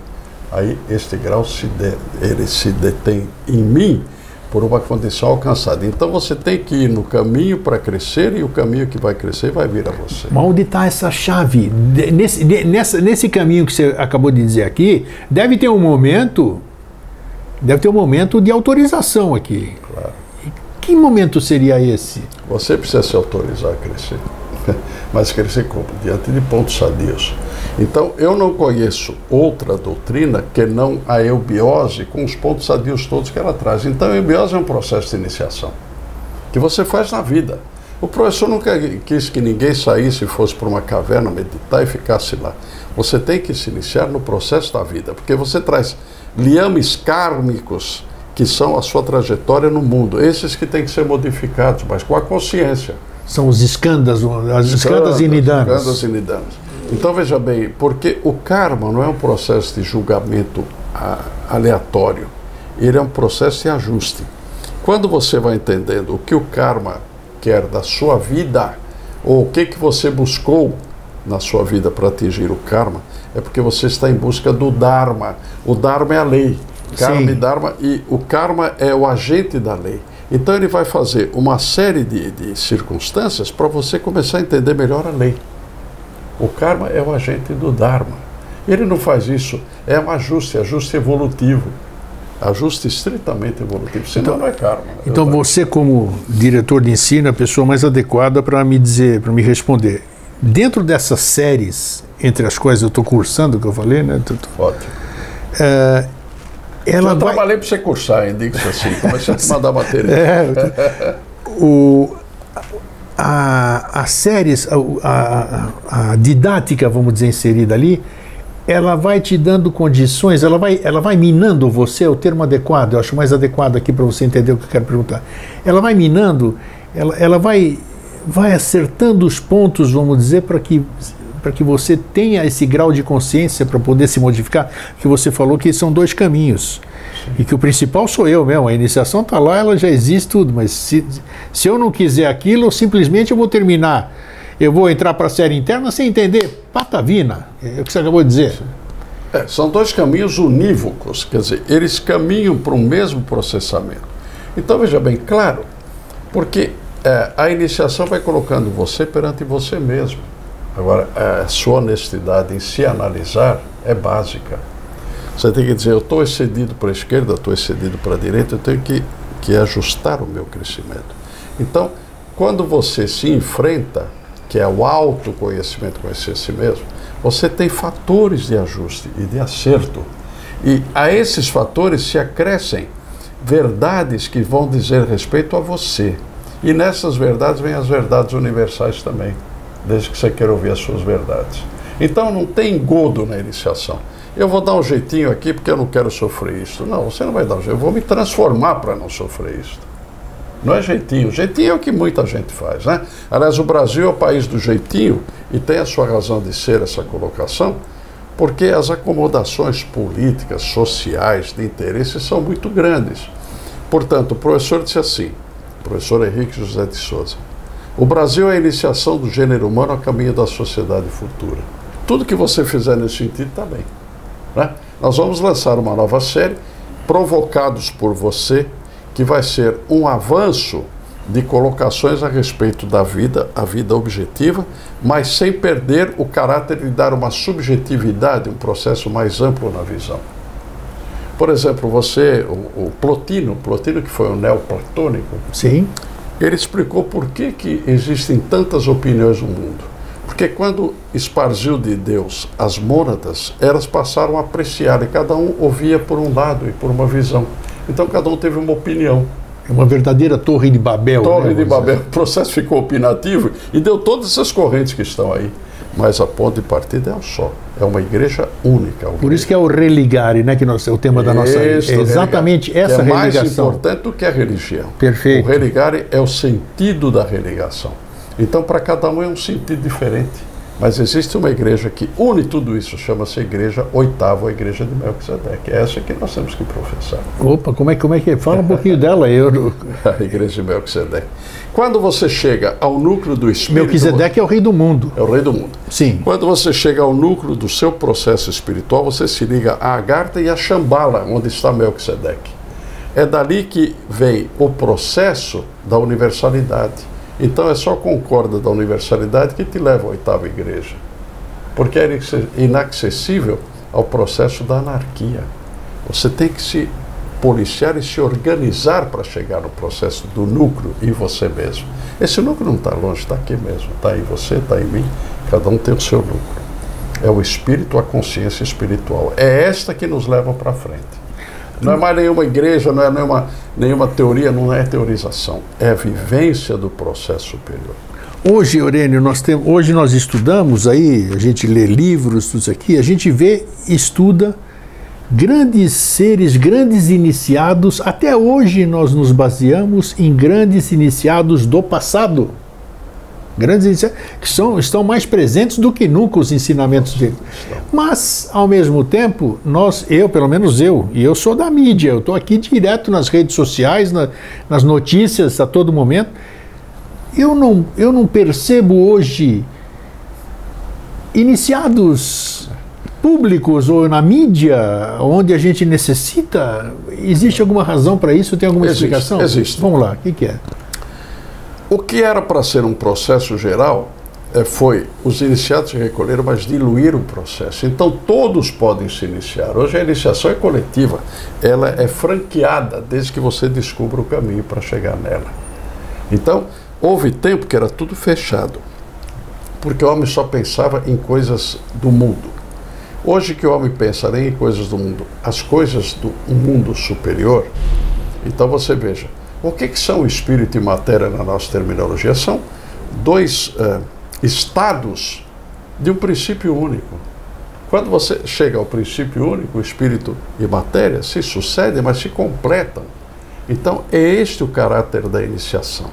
aí este grau se de, ele se detém em mim por uma condição alcançada. Então você tem que ir no caminho para crescer e o caminho que vai crescer vai vir a você. Mas onde está essa chave? Nesse, nessa, nesse caminho que você acabou de dizer aqui, deve ter um momento, deve ter um momento de autorização aqui. Claro. Que momento seria esse? Você precisa se autorizar a crescer. Mas crescer como? Diante de pontos sadios. Então, eu não conheço outra doutrina que não a eubiose com os pontos sadios todos que ela traz. Então, a eubiose é um processo de iniciação que você faz na vida. O professor nunca quis que ninguém saísse e fosse para uma caverna meditar e ficasse lá. Você tem que se iniciar no processo da vida, porque você traz liames kármicos que são a sua trajetória no mundo. Esses que têm que ser modificados, mas com a consciência. São os escandas, as escandas e nidanas. Escandas e nidanas. Então veja bem, porque o karma não é um processo de julgamento aleatório, ele é um processo de ajuste. Quando você vai entendendo o que o karma quer da sua vida, ou o que, que você buscou na sua vida para atingir o karma, é porque você está em busca do dharma. O dharma é a lei. Karma Sim. e dharma, e o karma é o agente da lei. Então ele vai fazer uma série de, de circunstâncias para você começar a entender melhor a lei. O karma é o agente do Dharma. Ele não faz isso, é um ajuste, ajuste evolutivo. Ajuste estritamente evolutivo, senão então, não é karma. Então você, como diretor de ensino, é a pessoa mais adequada para me dizer, para me responder. Dentro dessas séries, entre as quais eu estou cursando, que eu falei, né? Ótimo. É, ela eu vai... trabalhei para você cursar, ainda isso assim, comecei a te mandar matéria. É, o, a, a séries, a, a, a, didática, vamos dizer, inserida ali, ela vai te dando condições, ela vai, ela vai minando você, é o termo adequado, eu acho mais adequado aqui para você entender o que eu quero perguntar. Ela vai minando, ela, ela vai, vai acertando os pontos, vamos dizer, para que para que você tenha esse grau de consciência para poder se modificar, que você falou que são dois caminhos. E que o principal sou eu mesmo. A iniciação está lá, ela já existe tudo. Mas se, se eu não quiser aquilo, simplesmente eu vou terminar. Eu vou entrar para a série interna sem entender patavina. É o que você acabou de dizer. É, são dois caminhos unívocos, quer dizer, eles caminham para o mesmo processamento. Então veja bem, claro, porque é, a iniciação vai colocando você perante você mesmo. Agora, a sua honestidade em se analisar é básica. Você tem que dizer, eu estou excedido para a esquerda, estou excedido para a direita, eu tenho que, que ajustar o meu crescimento. Então, quando você se enfrenta, que é o autoconhecimento, conhecer si mesmo, você tem fatores de ajuste e de acerto. E a esses fatores se acrescem verdades que vão dizer respeito a você. E nessas verdades vêm as verdades universais também desde que você queira ouvir as suas verdades. Então não tem engodo na iniciação. Eu vou dar um jeitinho aqui porque eu não quero sofrer isso. Não, você não vai dar um jeito. Eu vou me transformar para não sofrer isso. Não é jeitinho. Jeitinho é o que muita gente faz, né? Aliás, o Brasil é o país do jeitinho e tem a sua razão de ser essa colocação, porque as acomodações políticas, sociais, de interesse são muito grandes. Portanto, o professor disse assim, professor Henrique José de Souza, o Brasil é a iniciação do gênero humano a caminho da sociedade futura. Tudo que você fizer nesse sentido está bem. Né? Nós vamos lançar uma nova série, provocados por você, que vai ser um avanço de colocações a respeito da vida, a vida objetiva, mas sem perder o caráter de dar uma subjetividade, um processo mais amplo na visão. Por exemplo, você, o, o Plotino, Plotino que foi um neoplatônico, Sim ele explicou por que, que existem tantas opiniões no mundo. Porque quando esparziu de Deus as mônadas, elas passaram a apreciar e cada um ouvia por um lado e por uma visão. Então cada um teve uma opinião. É uma verdadeira torre de Babel. Torre né, de Babel. O processo ficou opinativo e deu todas essas correntes que estão aí mas a ponto de partida é um só. É uma igreja única. Por isso que é o religare, né? Que nós, é o tema da nossa. É exatamente essa é mais religação. importante do que a religião. Perfeito. O religare é o sentido da religação. Então, para cada um é um sentido diferente. Mas existe uma igreja que une tudo isso, chama-se Igreja Oitava, a Igreja de Melquisedeque. É essa que nós temos que professar. Opa, como é, como é que é? Fala um pouquinho dela. Eu... a Igreja de Melquisedeque. Quando você chega ao núcleo do Espírito... Melquisedeque é o rei do mundo. É o rei do mundo. Sim. Quando você chega ao núcleo do seu processo espiritual, você se liga a Agartha e a Shambhala, onde está Melquisedeque. É dali que vem o processo da universalidade então é só concorda da universalidade que te leva à oitava igreja. Porque é inacessível ao processo da anarquia. Você tem que se policiar e se organizar para chegar no processo do núcleo em você mesmo. Esse núcleo não está longe, está aqui mesmo. Está em você, está em mim. Cada um tem o seu núcleo. É o espírito, a consciência espiritual. É esta que nos leva para frente. Não é mais nenhuma igreja, não é nenhuma, nenhuma teoria, não é teorização. É vivência do processo superior. Hoje, Eurênio, nós temos, hoje nós estudamos aí, a gente lê livros, tudo isso aqui, a gente vê, estuda grandes seres, grandes iniciados. Até hoje nós nos baseamos em grandes iniciados do passado grandes que são, estão mais presentes do que nunca os ensinamentos dele. Mas, ao mesmo tempo, nós, eu, pelo menos eu, e eu sou da mídia, eu estou aqui direto nas redes sociais, na, nas notícias a todo momento, eu não, eu não percebo hoje iniciados públicos ou na mídia onde a gente necessita? Existe alguma razão para isso? Tem alguma existe, explicação? Existe. Vamos lá, o que, que é? O que era para ser um processo geral é, foi os iniciados se recolheram, mas diluíram o processo. Então todos podem se iniciar. Hoje a iniciação é coletiva, ela é franqueada desde que você descubra o caminho para chegar nela. Então houve tempo que era tudo fechado, porque o homem só pensava em coisas do mundo. Hoje que o homem pensa nem em coisas do mundo, as coisas do mundo superior, então você veja, o que, que são espírito e matéria na nossa terminologia? São dois uh, estados de um princípio único. Quando você chega ao princípio único, espírito e matéria se sucedem, mas se completam. Então, é este o caráter da iniciação.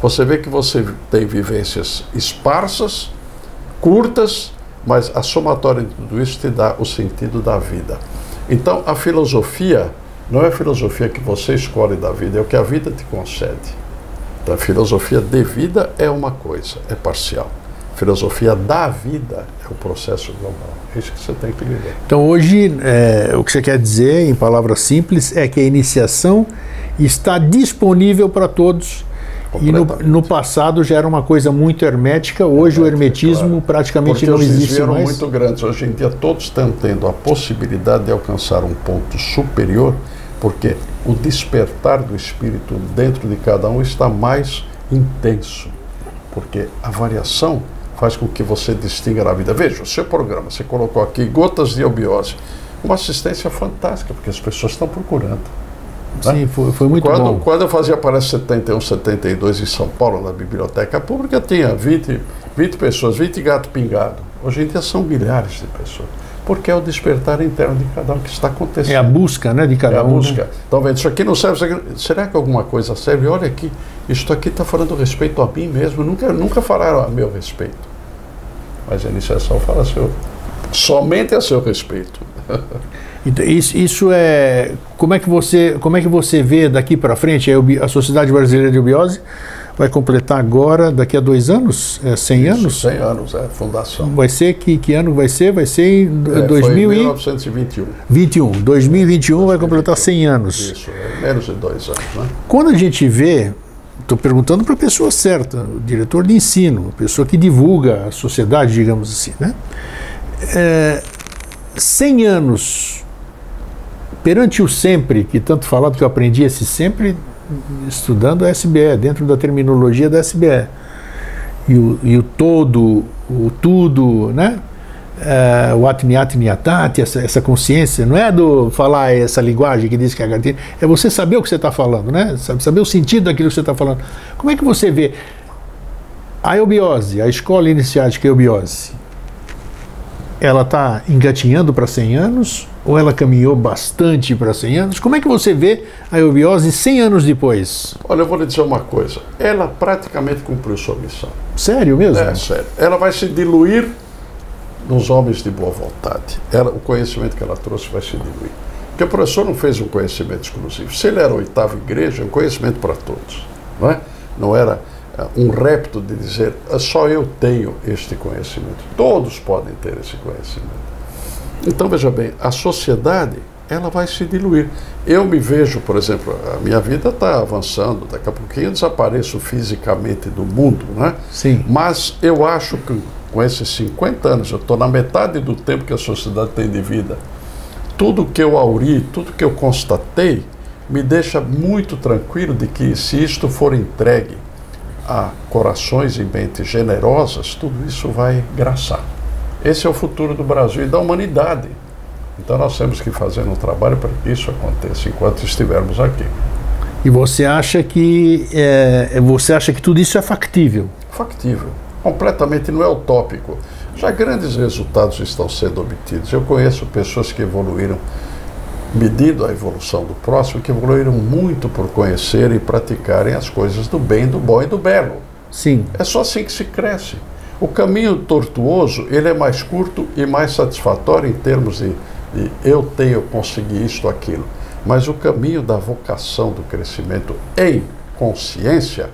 Você vê que você tem vivências esparsas, curtas, mas a somatória de tudo isso te dá o sentido da vida. Então, a filosofia não é a filosofia que você escolhe da vida, é o que a vida te concede. Então, a filosofia de vida é uma coisa, é parcial. A filosofia da vida é o processo global. É isso que você tem que viver. Então, hoje, é, o que você quer dizer, em palavras simples, é que a iniciação está disponível para todos e no, no, passado já era uma coisa muito hermética, hoje o hermetismo claro. praticamente Porque não existe mais. muito grandes. Hoje em dia todos estão tendo a possibilidade de alcançar um ponto superior, porque o despertar do espírito dentro de cada um está mais intenso. Porque a variação faz com que você distinga na vida. Veja, o seu programa, você colocou aqui gotas de obiose. Uma assistência fantástica, porque as pessoas estão procurando. Né? Sim, foi, foi muito quando, bom. Quando eu fazia Parece 71, 72 em São Paulo, na Biblioteca Pública, tinha 20, 20 pessoas, 20 gato pingado. Hoje em dia são milhares de pessoas. Porque é o despertar interno de cada um que está acontecendo. É a busca né, de cada um. É a busca. Né? Então, vendo, isso aqui não serve, aqui, será que alguma coisa serve? Olha aqui, isto aqui está falando respeito a mim mesmo. Nunca, nunca falaram a meu respeito. Mas a iniciação fala seu, somente a seu respeito. Então, isso, isso, é como é que você como é que você vê daqui para frente a, a Sociedade Brasileira de Ubiose vai completar agora daqui a dois anos? É, 100 isso, anos? 100 anos é fundação. Vai ser que que ano vai ser? Vai ser em é, 2000 foi 1921 21 2021 vai completar 100 anos. Isso é menos de dois anos né? quando a gente vê Estou perguntando para a pessoa certa, o diretor de ensino, a pessoa que divulga a sociedade, digamos assim. Né? É, 100 anos perante o sempre, que tanto falado que eu aprendi esse sempre estudando a SBE, dentro da terminologia da SBE. E o, e o todo, o tudo, né? É, o atniatniatati, essa, essa consciência, não é do falar essa linguagem que diz que é cartilha, é você saber o que você está falando, né? Saber o sentido daquilo que você está falando. Como é que você vê a eubiose, a escola iniciática eubiose, ela está engatinhando para 100 anos ou ela caminhou bastante para 100 anos? Como é que você vê a eubiose 100 anos depois? Olha, eu vou lhe dizer uma coisa. Ela praticamente cumpriu sua missão. Sério mesmo? É, sério. Ela vai se diluir nos homens de boa vontade. Ela, o conhecimento que ela trouxe vai se diluir. Porque o professor não fez um conhecimento exclusivo. Se ele era a oitava igreja, é um conhecimento para todos. Não, é? não era um repto de dizer ah, só eu tenho este conhecimento. Todos podem ter esse conhecimento. Então veja bem, a sociedade ela vai se diluir. Eu me vejo, por exemplo, a minha vida está avançando, daqui a pouquinho eu desapareço fisicamente do mundo, né? Sim. Mas eu acho que com esses 50 anos, eu estou na metade do tempo que a sociedade tem de vida. Tudo que eu auri, tudo que eu constatei, me deixa muito tranquilo de que se isto for entregue a corações e mentes generosas, tudo isso vai graçar. Esse é o futuro do Brasil e da humanidade. Então nós temos que fazer um trabalho para que isso aconteça enquanto estivermos aqui. E você acha que é, você acha que tudo isso é factível? Factível, completamente não é utópico. Já grandes resultados estão sendo obtidos. Eu conheço pessoas que evoluíram medindo a evolução do próximo, que evoluíram muito por conhecer e praticarem as coisas do bem, do bom e do belo. Sim. É só assim que se cresce. O caminho tortuoso, ele é mais curto e mais satisfatório em termos de, de eu tenho, consegui isto, aquilo. Mas o caminho da vocação do crescimento em consciência,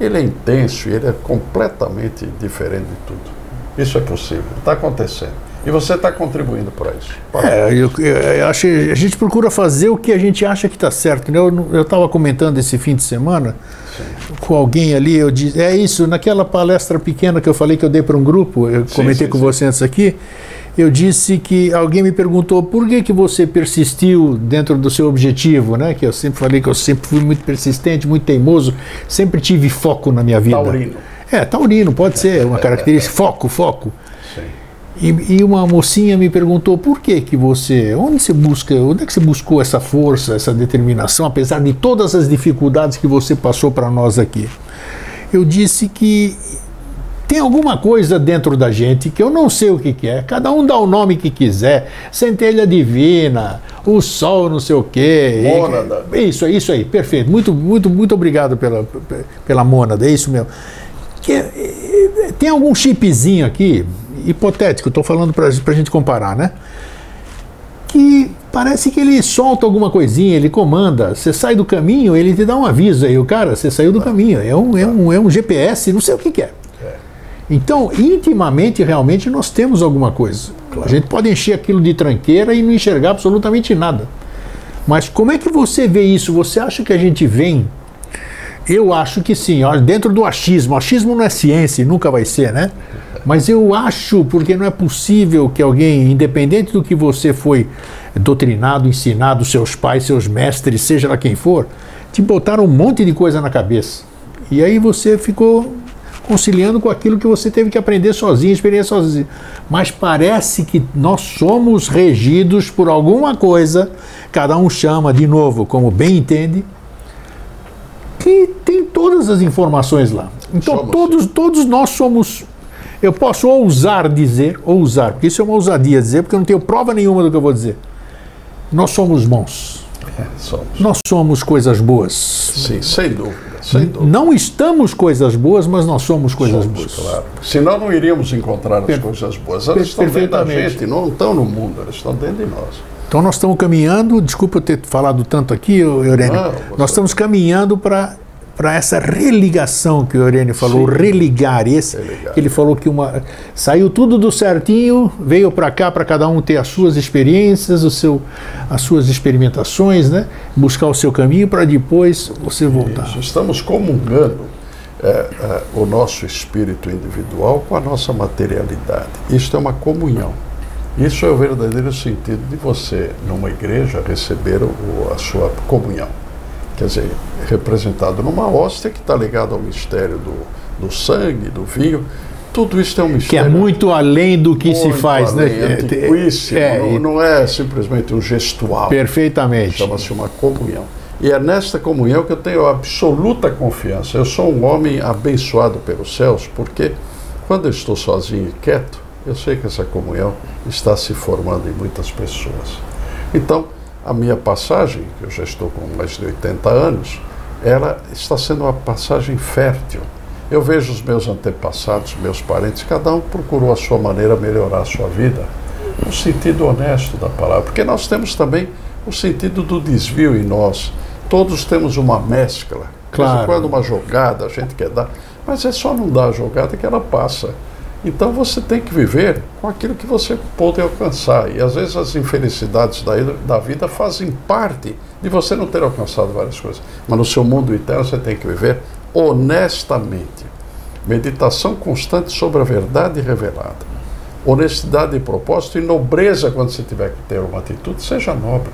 ele é intenso e ele é completamente diferente de tudo. Isso é possível, está acontecendo. E você está contribuindo para isso. É, eu, eu, acho a gente procura fazer o que a gente acha que está certo. Né? Eu estava comentando esse fim de semana Sim. com alguém ali, eu disse, é isso, naquela palestra pequena que eu falei que eu dei para um grupo, eu sim, comentei sim, com você antes aqui, eu disse que alguém me perguntou por que, que você persistiu dentro do seu objetivo, né? Que eu sempre falei que eu sempre fui muito persistente, muito teimoso, sempre tive foco na minha vida. Taurino. É, taurino, pode ser uma característica. foco, foco. E, e, uma mocinha me perguntou por que que você, onde você busca, onde é que você buscou essa força, essa determinação, apesar de todas as dificuldades que você passou para nós aqui? Eu disse que tem alguma coisa dentro da gente que eu não sei o que, que é. Cada um dá o nome que quiser. Centelha divina, o sol, não sei o quê. Mônada. Isso, isso aí, perfeito. Muito, muito, muito obrigado pela, pela mônada, é isso mesmo. Que, é, tem algum chipzinho aqui, hipotético, estou falando para a gente comparar, né? Que parece que ele solta alguma coisinha, ele comanda. Você sai do caminho, ele te dá um aviso aí, o cara, você saiu do caminho. É um, é, um, é um GPS, não sei o que, que é. é. Então, intimamente, realmente, nós temos alguma coisa. A gente pode encher aquilo de tranqueira e não enxergar absolutamente nada. Mas como é que você vê isso? Você acha que a gente vem eu acho que sim, dentro do achismo. Achismo não é ciência, nunca vai ser, né? Mas eu acho, porque não é possível que alguém, independente do que você foi doutrinado, ensinado, seus pais, seus mestres, seja lá quem for, te botaram um monte de coisa na cabeça. E aí você ficou conciliando com aquilo que você teve que aprender sozinho, experiência sozinho. Mas parece que nós somos regidos por alguma coisa, cada um chama de novo como bem entende, que tem todas as informações lá. Então todos, todos nós somos. Eu posso ousar dizer, ousar, porque isso é uma ousadia dizer, porque eu não tenho prova nenhuma do que eu vou dizer. Nós somos bons. É, somos. Nós somos coisas boas. Sim, sem dúvida, sem dúvida. Não estamos coisas boas, mas nós somos coisas somos, boas. Claro. Senão não iríamos encontrar as per coisas boas. Elas estão dentro da gente, não estão no mundo, elas estão dentro de nós. Então nós estamos caminhando, desculpa eu ter falado tanto aqui, Eurênio, nós estamos caminhando para para essa religação que o Eurênio falou, Sim. religar esse, religar. ele falou que uma saiu tudo do certinho, veio para cá para cada um ter as suas experiências, o seu, as suas experimentações, né? Buscar o seu caminho para depois você voltar. Isso. Estamos comungando é, é, o nosso espírito individual com a nossa materialidade. Isto é uma comunhão. Isso é o verdadeiro sentido de você, numa igreja, receber o, a sua comunhão. Quer dizer, representado numa hóstia que está ligada ao mistério do, do sangue, do vinho. Tudo isso é um mistério. Que é muito além do que se faz, né? além, né? Antiquíssimo, é, não, não é simplesmente um gestual. Perfeitamente. Chama-se uma comunhão. E é nesta comunhão que eu tenho absoluta confiança. Eu sou um homem abençoado pelos céus, porque quando eu estou sozinho e quieto, eu sei que essa comunhão está se formando em muitas pessoas. Então, a minha passagem, que eu já estou com mais de 80 anos, ela está sendo uma passagem fértil. Eu vejo os meus antepassados, meus parentes, cada um procurou a sua maneira melhorar a sua vida, no sentido honesto da palavra, porque nós temos também o sentido do desvio em nós. Todos temos uma mescla. Claro. Quando uma jogada a gente quer dar, mas é só não dar a jogada que ela passa. Então você tem que viver com aquilo que você pode alcançar. E às vezes as infelicidades da, da vida fazem parte de você não ter alcançado várias coisas. Mas no seu mundo interno você tem que viver honestamente. Meditação constante sobre a verdade revelada. Honestidade de propósito e nobreza quando você tiver que ter uma atitude, seja nobre.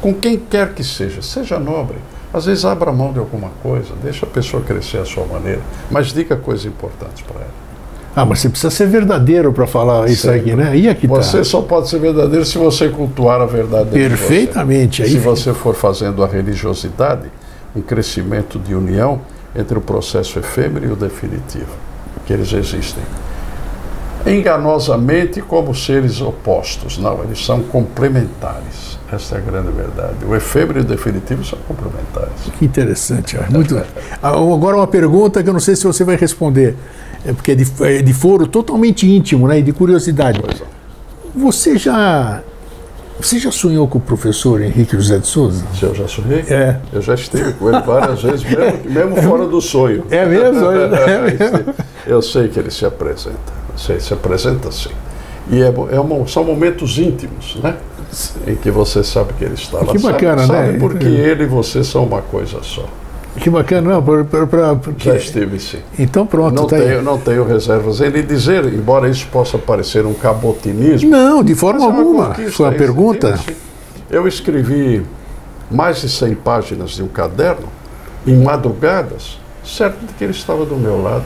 Com quem quer que seja, seja nobre. Às vezes abra mão de alguma coisa, deixa a pessoa crescer à sua maneira, mas diga coisas importantes para ela. Ah, mas você precisa ser verdadeiro para falar isso aqui, né? E aqui tá. Você tá. só pode ser verdadeiro se você cultuar a verdade. Perfeitamente. Você. Se você for fazendo a religiosidade, um crescimento de união entre o processo efêmero e o definitivo, que eles existem. Enganosamente como seres opostos. Não, eles são complementares. Essa é a grande verdade. O efêmero e o definitivo são complementares. Que interessante. Muito... Agora uma pergunta que eu não sei se você vai responder é porque é de, é de foro totalmente íntimo, né? E de curiosidade. Você já você já sonhou com o professor Henrique José de Souza? Eu já sonhei? É. Eu já estive com ele várias vezes, mesmo, mesmo é, fora do sonho. É mesmo? É mesmo? Eu sei que ele se apresenta. Sei, se apresenta sim. E é, é uma, são momentos íntimos, né? Em que você sabe que ele está lá. Que bacana, sabe, né? Sabe porque ele e você são uma coisa só. Que bacana, não, pra, pra, pra, porque... Já estive sim. Então pronto, não tá tenho, aí. não tenho reservas em lhe dizer, embora isso possa parecer um cabotinismo. Não, de forma é uma alguma. uma isso, pergunta. Eu escrevi mais de 100 páginas de um caderno em madrugadas, certo de que ele estava do meu lado.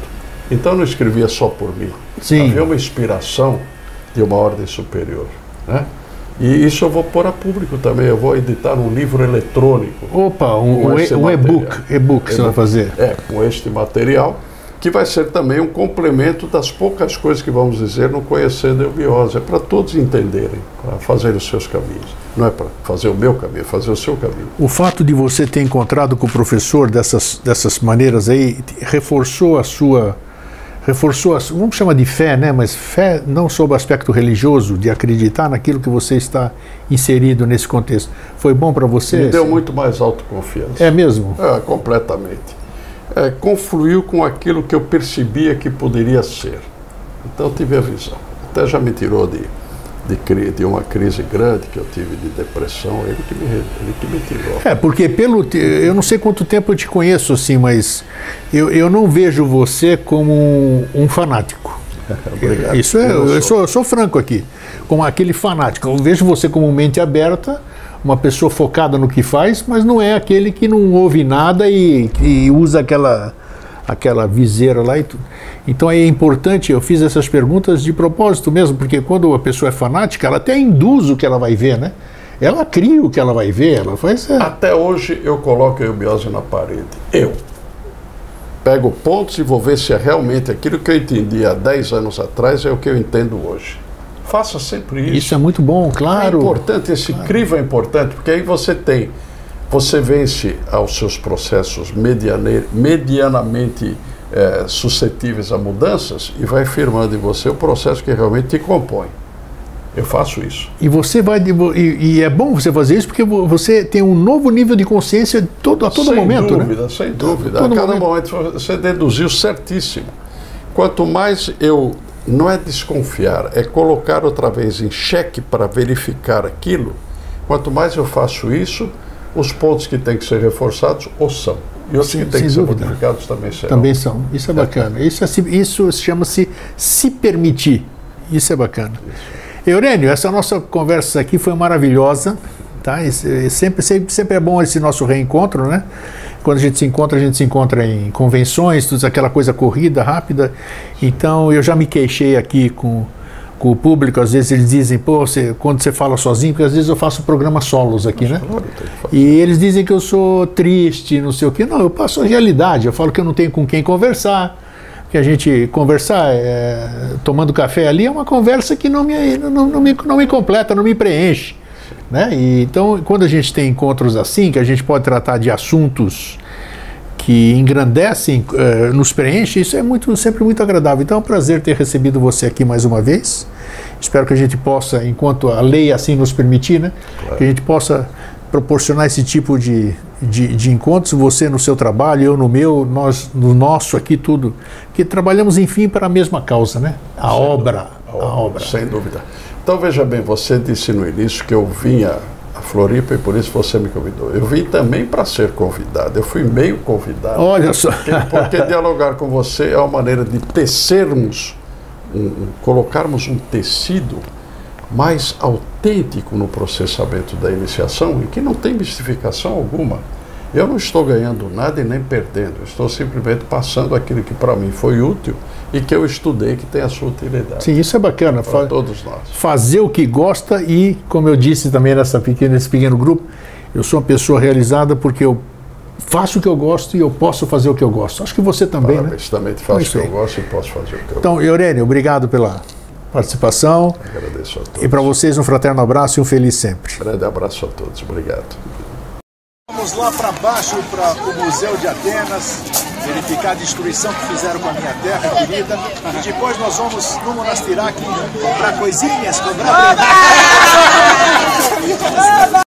Então eu não escrevia só por mim. Sim. Havia uma inspiração de uma ordem superior. Né? E isso eu vou pôr a público também. Eu vou editar um livro eletrônico. Opa, um, um, e-book, e-book que você vai fazer. É, com este material, que vai ser também um complemento das poucas coisas que vamos dizer no Conhecendo a Eubiose. É para todos entenderem, para fazerem os seus caminhos. Não é para fazer o meu caminho, é fazer o seu caminho. O fato de você ter encontrado com o professor dessas, dessas maneiras aí reforçou a sua. Reforçou a vamos chamar de fé, né? Mas fé não sob o aspecto religioso, de acreditar naquilo que você está inserido nesse contexto. Foi bom para você? Me deu muito mais autoconfiança. É mesmo? É, completamente. É, confluiu com aquilo que eu percebia que poderia ser. Então eu tive a visão. Até já me tirou de, de, de uma crise grande que eu tive de depressão, ele que me, ele que me tirou. É, porque pelo. Eu não sei quanto tempo eu te conheço, assim, mas eu, eu não vejo você como um, um fanático. Obrigado. Isso é, Eu eu sou. sou, eu sou franco aqui, como aquele fanático. Eu vejo você como mente aberta, uma pessoa focada no que faz, mas não é aquele que não ouve nada e, e usa aquela, aquela viseira lá e tudo. Então é importante, eu fiz essas perguntas de propósito mesmo, porque quando a pessoa é fanática, ela até induz o que ela vai ver, né? Ela cria o que ela vai ver, ela faz. é, Até hoje eu coloco a eubiose na parede. Eu. Pego pontos e vou ver se é realmente aquilo que eu entendi há 10 anos atrás é o que eu entendo hoje. Faça sempre isso. Isso é muito bom, claro. É importante, esse crivo é importante, porque aí você tem, você vence aos seus processos mediane- medianamente eh, suscetíveis a mudanças e vai firmando em você o processo que realmente te compõe. Eu faço isso. E você vai e, e é bom você fazer isso porque vo- você tem um novo nível de consciência todo, a todo sem momento, né? dúvida, sem dúvida. a cada momento. momento. você deduziu certíssimo. Quanto mais eu não é desconfiar, é colocar outra vez em xeque para verificar aquilo. Quanto mais eu faço isso, os pontos que têm que ser reforçados ou são. E os que têm que ser dúvida. modificados também serão. Também são. Isso é bacana. Isso, é isso chama-se se permitir. Isso é bacana. Eurênio, essa nossa conversa aqui foi maravilhosa. Tá? É sempre, sempre, sempre é bom esse nosso reencontro, né? Quando a gente se encontra, a gente se encontra em convenções, tudo aquela coisa corrida, rápida. Então, eu já me queixei aqui com, com o público. Às vezes eles dizem, pô, você, quando você fala sozinho, porque às vezes eu faço programa solos aqui, né? Claro. E eles dizem que eu sou triste, não sei o quê. Não, eu passo a realidade. Eu falo que eu não tenho com quem conversar. Que a gente conversar é, tomando café ali é uma conversa que não me, não, não me, não me completa, não me preenche. Né? E, então, quando a gente tem encontros assim, que a gente pode tratar de assuntos que engrandecem, eh, nos preenche, isso é muito, sempre muito agradável. Então é um prazer ter recebido você aqui mais uma vez. Espero que a gente possa, enquanto a lei assim nos permitir, né, que a gente possa proporcionar esse tipo de, de, de encontros, você no seu trabalho, eu no meu, nós no nosso aqui, tudo. Que trabalhamos, enfim, para a mesma causa, né? A obra. A obra. Sem dúvida. Então veja bem, você disse no início que eu vinha Floripa e por isso você me convidou. Eu vim também para ser convidado. Eu fui meio convidado. Olha só. Porque, porque dialogar com você é uma maneira de tecermos, um- um- colocarmos um tecido mais autêntico no processamento da iniciação e que não tem mistificação alguma. Eu não estou ganhando nada e nem perdendo, eu estou simplesmente passando aquilo que para mim foi útil e que eu estudei que tem a sua utilidade Sim, isso é bacana. para Fa- todos nós. fazer o que gosta e, como eu disse também nessa pequena, nesse pequeno grupo, eu sou uma pessoa realizada porque eu faço o que eu gosto e eu posso fazer o que eu gosto. Acho que você também, né? Parabéns, também faço o que eu gosto e posso fazer o que eu Então, Eurênio, obrigado pela participação agradeço a todos. e para vocês um fraterno abraço e um feliz sempre. Grande abraço a todos, obrigado. Vamos lá para baixo, para o Museu de Atenas, verificar a destruição que fizeram com a minha terra querida. E depois nós vamos no Monastirac comprar coisinhas, comprar